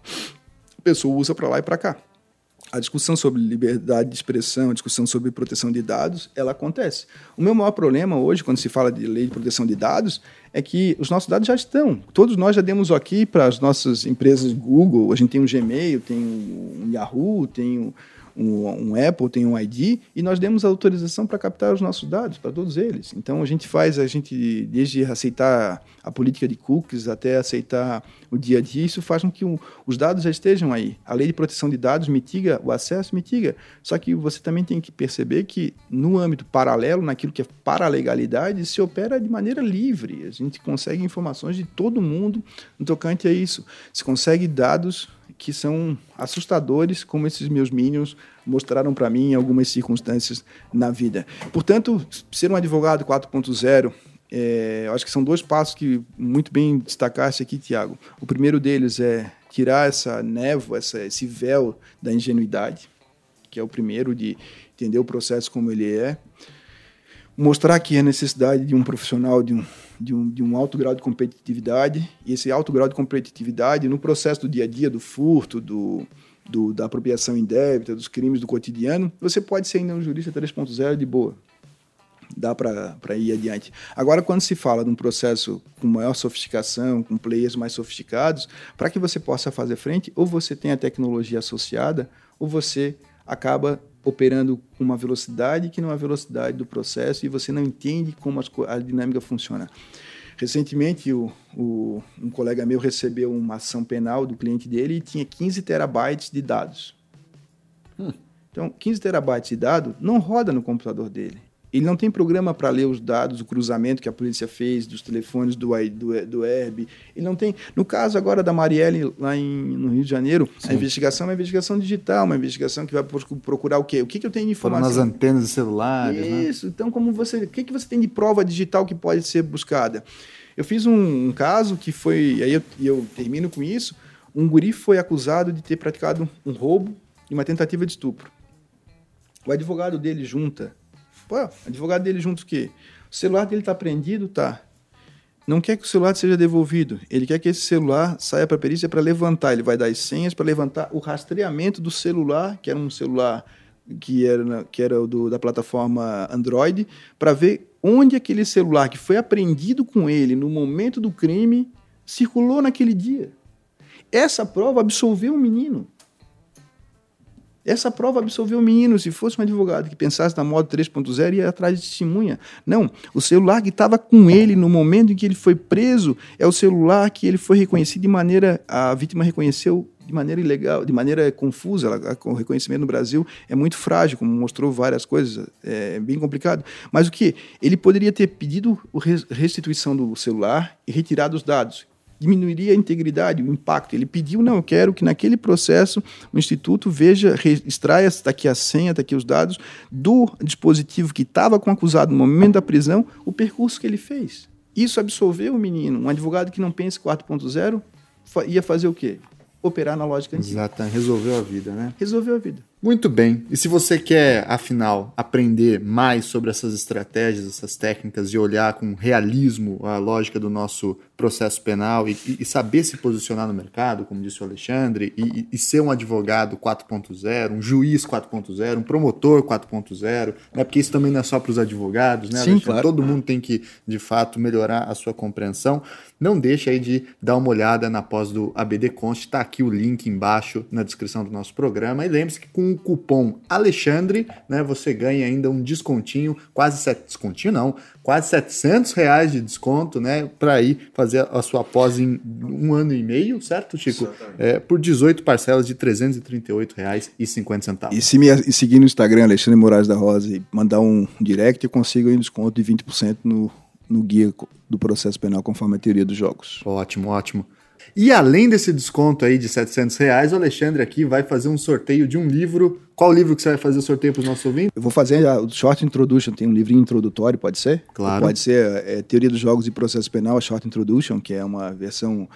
pessoa usa para lá e para cá. A discussão sobre liberdade de expressão, a discussão sobre proteção de dados, ela acontece. O meu maior problema hoje, quando se fala de lei de proteção de dados, é que os nossos dados já estão. Todos nós já demos aqui para as nossas empresas Google, a gente tem um Gmail, tem um Yahoo, tem um um, um, Apple tem um ID e nós demos autorização para captar os nossos dados, para todos eles. Então a gente faz, a gente, desde aceitar a política de cookies até aceitar o dia a dia, isso faz com que o, os dados já estejam aí. A lei de proteção de dados mitiga o acesso, mitiga. Só que você também tem que perceber que no âmbito paralelo, naquilo que é para a legalidade, se opera de maneira livre. A gente consegue informações de todo mundo no tocante a isso. Se consegue dados que são assustadores, como esses meus minions mostraram para mim em algumas circunstâncias na vida. Portanto, ser um advogado 4.0 é, acho que são dois passos que muito bem destacaste aqui, Tiago. O primeiro deles é tirar essa névoa, essa, esse véu da ingenuidade, que é o primeiro de entender o processo como ele é. Mostrar que a necessidade de um profissional, de um, de um, de um alto grau de competitividade, e esse alto grau de competitividade no processo do dia a dia, do furto, do, do, da apropriação indébita, dos crimes do cotidiano, você pode ser ainda um jurista 3.0 de boa. Dá para ir adiante. Agora, quando se fala de um processo com maior sofisticação, com players mais sofisticados, para que você possa fazer frente, ou você tem a tecnologia associada, ou você acaba operando com uma velocidade que não é a velocidade do processo e você não entende como a dinâmica funciona. Recentemente, o, o, um colega meu recebeu uma ação penal do cliente dele e tinha 15 terabytes de dados. Hum. Então, 15 terabytes de dados não roda no computador dele. Ele não tem programa para ler os dados, o cruzamento que a polícia fez dos telefones do, do, do Herb. Ele não tem. No caso agora da Marielle, lá em, no Rio de Janeiro, Sim. a investigação é uma investigação digital, uma investigação que vai procurar o quê? O que, que eu tenho de informação? Foram nas antenas de celulares. Né? Isso. Né? Então, como você. O que, que você tem de prova digital que pode ser buscada? Eu fiz um, um caso que foi. Aí eu, eu termino com isso. Um guri foi acusado de ter praticado um roubo e uma tentativa de estupro. O advogado dele junta Pô, advogado dele junto o quê? O celular dele tá prendido, tá? Não quer que o celular seja devolvido. Ele quer que esse celular saia para a perícia para levantar. Ele vai dar as senhas para levantar o rastreamento do celular, que era um celular que era, que era do, da plataforma Android, para ver onde aquele celular que foi apreendido com ele no momento do crime circulou naquele dia. Essa prova absolveu o menino. Essa prova absolveu o menino. Se fosse um advogado que pensasse na moda 3.0, ia atrás de testemunha. Não, o celular que estava com ele no momento em que ele foi preso é o celular que ele foi reconhecido de maneira. A vítima reconheceu de maneira ilegal, de maneira confusa. o reconhecimento no Brasil é muito frágil, como mostrou várias coisas, é bem complicado. Mas o que? Ele poderia ter pedido restituição do celular e retirado os dados diminuiria a integridade, o impacto. Ele pediu, não, eu quero que naquele processo o Instituto veja, extraia, está aqui a senha, está aqui os dados, do dispositivo que estava com o acusado no momento da prisão, o percurso que ele fez. Isso absolveu o menino. Um advogado que não pensa 4.0 ia fazer o quê? Operar na lógica antiga. Exato, resolveu a vida, né? Resolveu a vida. Muito bem. E se você quer, afinal, aprender mais sobre essas estratégias, essas técnicas e olhar com realismo a lógica do nosso processo penal e, e saber se posicionar no mercado, como disse o Alexandre, e, e ser um advogado 4.0, um juiz 4.0, um promotor 4.0, né? porque isso também não é só para os advogados, né, Sim? Claro. Todo mundo tem que, de fato, melhorar a sua compreensão. Não deixe aí de dar uma olhada na pós do ABD Const, está aqui o link embaixo na descrição do nosso programa. E lembre-se que com o cupom Alexandre, né, você ganha ainda um descontinho, quase set... descontinho não, quase 700 reais de desconto, né, para ir fazer a sua pós em um ano e meio, certo, Chico? É, por 18 parcelas de 338 reais e 50 centavos. E se me e seguir no Instagram, Alexandre Moraes da Rosa, e mandar um direct, eu consigo um desconto de 20% no, no guia do processo penal conforme a teoria dos jogos. Ótimo, ótimo. E além desse desconto aí de 700 reais, o Alexandre aqui vai fazer um sorteio de um livro. Qual livro que você vai fazer o sorteio para os nossos ouvintes? Eu vou fazer o Short Introduction, tem um livrinho introdutório, pode ser? Claro. Ou pode ser é, Teoria dos Jogos e Processo Penal, a Short Introduction, que é uma versão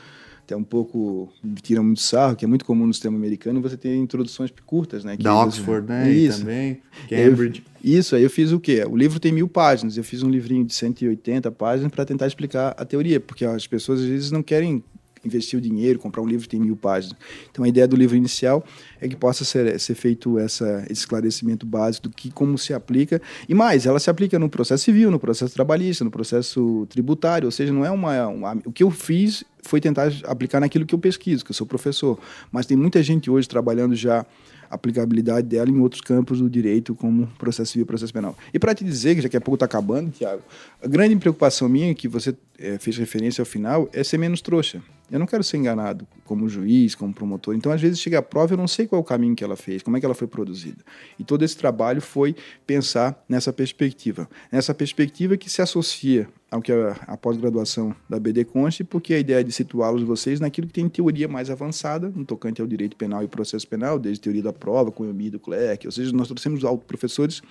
até um pouco tira muito sarro, que é muito comum no sistema americano, você tem introduções curtas, né? da Oxford, você... né? Isso. E também Cambridge. Eu, isso, aí eu fiz o quê? O livro tem mil páginas, eu fiz um livrinho de 180 páginas para tentar explicar a teoria, porque as pessoas às vezes não querem investir o dinheiro, comprar um livro que tem mil páginas. Então a ideia do livro inicial é que possa ser, ser feito essa, esse esclarecimento básico do que como se aplica e mais, ela se aplica no processo civil, no processo trabalhista, no processo tributário, ou seja, não é uma, uma o que eu fiz foi tentar aplicar naquilo que eu pesquiso, que eu sou professor, mas tem muita gente hoje trabalhando já aplicabilidade dela em outros campos do direito, como processo civil e processo penal. E para te dizer, que daqui a pouco está acabando, Tiago, a grande preocupação minha, que você é, fez referência ao final, é ser menos trouxa. Eu não quero ser enganado como juiz, como promotor. Então, às vezes, chega a prova, eu não sei qual é o caminho que ela fez, como é que ela foi produzida. E todo esse trabalho foi pensar nessa perspectiva. Nessa perspectiva que se associa ao que a, a pós-graduação da BD conste, porque a ideia é de situá-los vocês naquilo que tem teoria mais avançada, no tocante ao direito penal e processo penal, desde teoria da prova, com o do Clerc, ou seja, nós trouxemos professores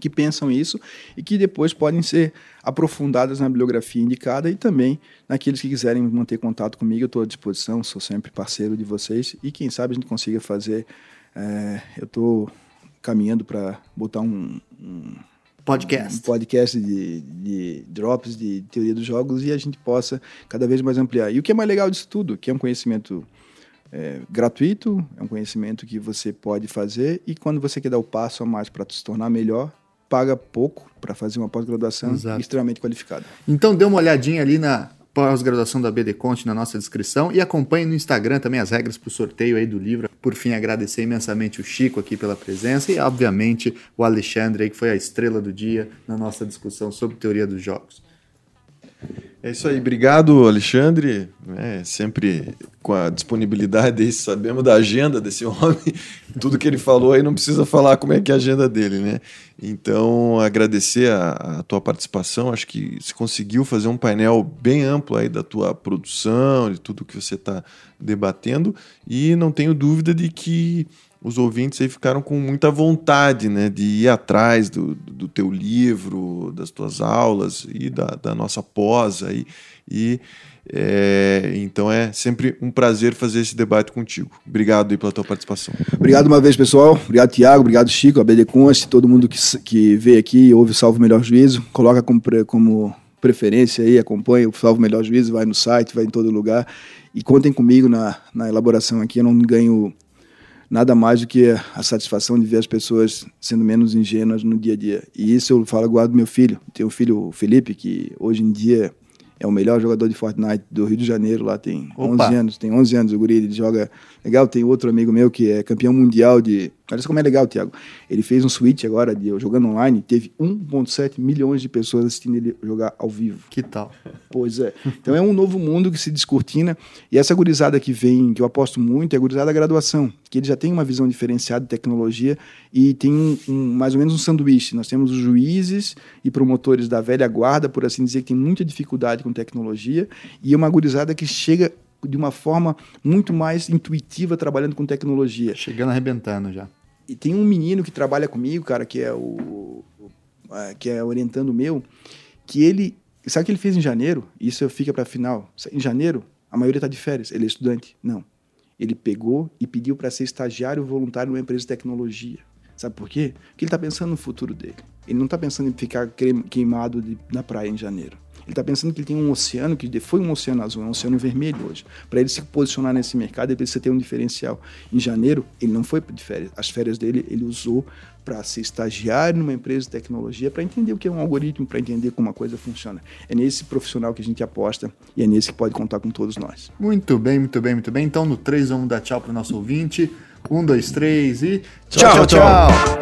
que pensam isso e que depois podem ser aprofundadas na bibliografia indicada e também naqueles que quiserem manter contato comigo, eu estou à disposição, sou sempre parceiro de vocês e quem sabe a gente consiga fazer. É, eu estou caminhando para botar um, um podcast, um podcast de, de, drops de teoria dos jogos e a gente possa cada vez mais ampliar. E o que é mais legal disso tudo, que é um conhecimento é, gratuito, é um conhecimento que você pode fazer e quando você quer dar o passo a mais para se tornar melhor, paga pouco para fazer uma pós-graduação extremamente qualificada. Então dê uma olhadinha ali na pós-graduação da BD Conte na nossa descrição e acompanhe no Instagram também as regras para o sorteio aí do livro. Por fim, agradecer imensamente o Chico aqui pela presença e, obviamente, o Alexandre aí, que foi a estrela do dia na nossa discussão sobre teoria dos jogos. É isso aí, obrigado Alexandre. É, sempre com a disponibilidade aí, sabemos da agenda desse homem. Tudo que ele falou aí não precisa falar como é que é a agenda dele, né? Então, agradecer a, a tua participação. Acho que se conseguiu fazer um painel bem amplo aí da tua produção, de tudo que você está debatendo. E não tenho dúvida de que os ouvintes aí ficaram com muita vontade né, de ir atrás do, do teu livro, das tuas aulas e da, da nossa pós aí. E é, então é sempre um prazer fazer esse debate contigo. Obrigado aí pela tua participação. Obrigado uma vez, pessoal. Obrigado, Tiago. Obrigado, Chico, a BD Conste, todo mundo que, que veio aqui e ouve o Salvo Melhor Juízo. Coloca como, como preferência aí, acompanha o Salvo Melhor Juízo, vai no site, vai em todo lugar. E contem comigo na, na elaboração aqui. Eu não ganho nada mais do que a satisfação de ver as pessoas sendo menos ingênuas no dia a dia. E isso eu falo agora do meu filho. Tenho um filho, o Felipe, que hoje em dia é o melhor jogador de Fortnite do Rio de Janeiro, lá tem Opa. 11 anos, tem 11 anos o guri, ele joga legal. Tem outro amigo meu que é campeão mundial de Olha só como é legal, Thiago. Ele fez um switch agora de jogando online, teve 1,7 milhões de pessoas assistindo ele jogar ao vivo. Que tal? Pois é. Então é um novo mundo que se descortina. E essa gurizada que vem, que eu aposto muito, é a gurizada da graduação, que ele já tem uma visão diferenciada de tecnologia e tem um, um, mais ou menos um sanduíche. Nós temos os juízes e promotores da velha guarda, por assim dizer, que tem muita dificuldade com tecnologia, e é uma gurizada que chega de uma forma muito mais intuitiva trabalhando com tecnologia. Chegando arrebentando já. E tem um menino que trabalha comigo, cara, que é o, é, que é orientando meu, que ele, sabe o que ele fez em janeiro? Isso fica para final. Em janeiro, a maioria está de férias, ele é estudante. Não. Ele pegou e pediu para ser estagiário voluntário numa empresa de tecnologia. Sabe por quê? Porque ele está pensando no futuro dele. Ele não está pensando em ficar queimado de, na praia em janeiro. Ele está pensando que ele tem um oceano, que foi um oceano azul, é um oceano vermelho hoje. Para ele se posicionar nesse mercado, ele precisa ter um diferencial. Em janeiro, ele não foi de férias. As férias dele, ele usou para ser estagiário numa empresa de tecnologia, para entender o que é um algoritmo, para entender como uma coisa funciona. É nesse profissional que a gente aposta e é nesse que pode contar com todos nós. Muito bem, muito bem, muito bem. Então, no 3, vamos dar tchau para o nosso ouvinte. Um, dois, três e. tchau. tchau. tchau. tchau.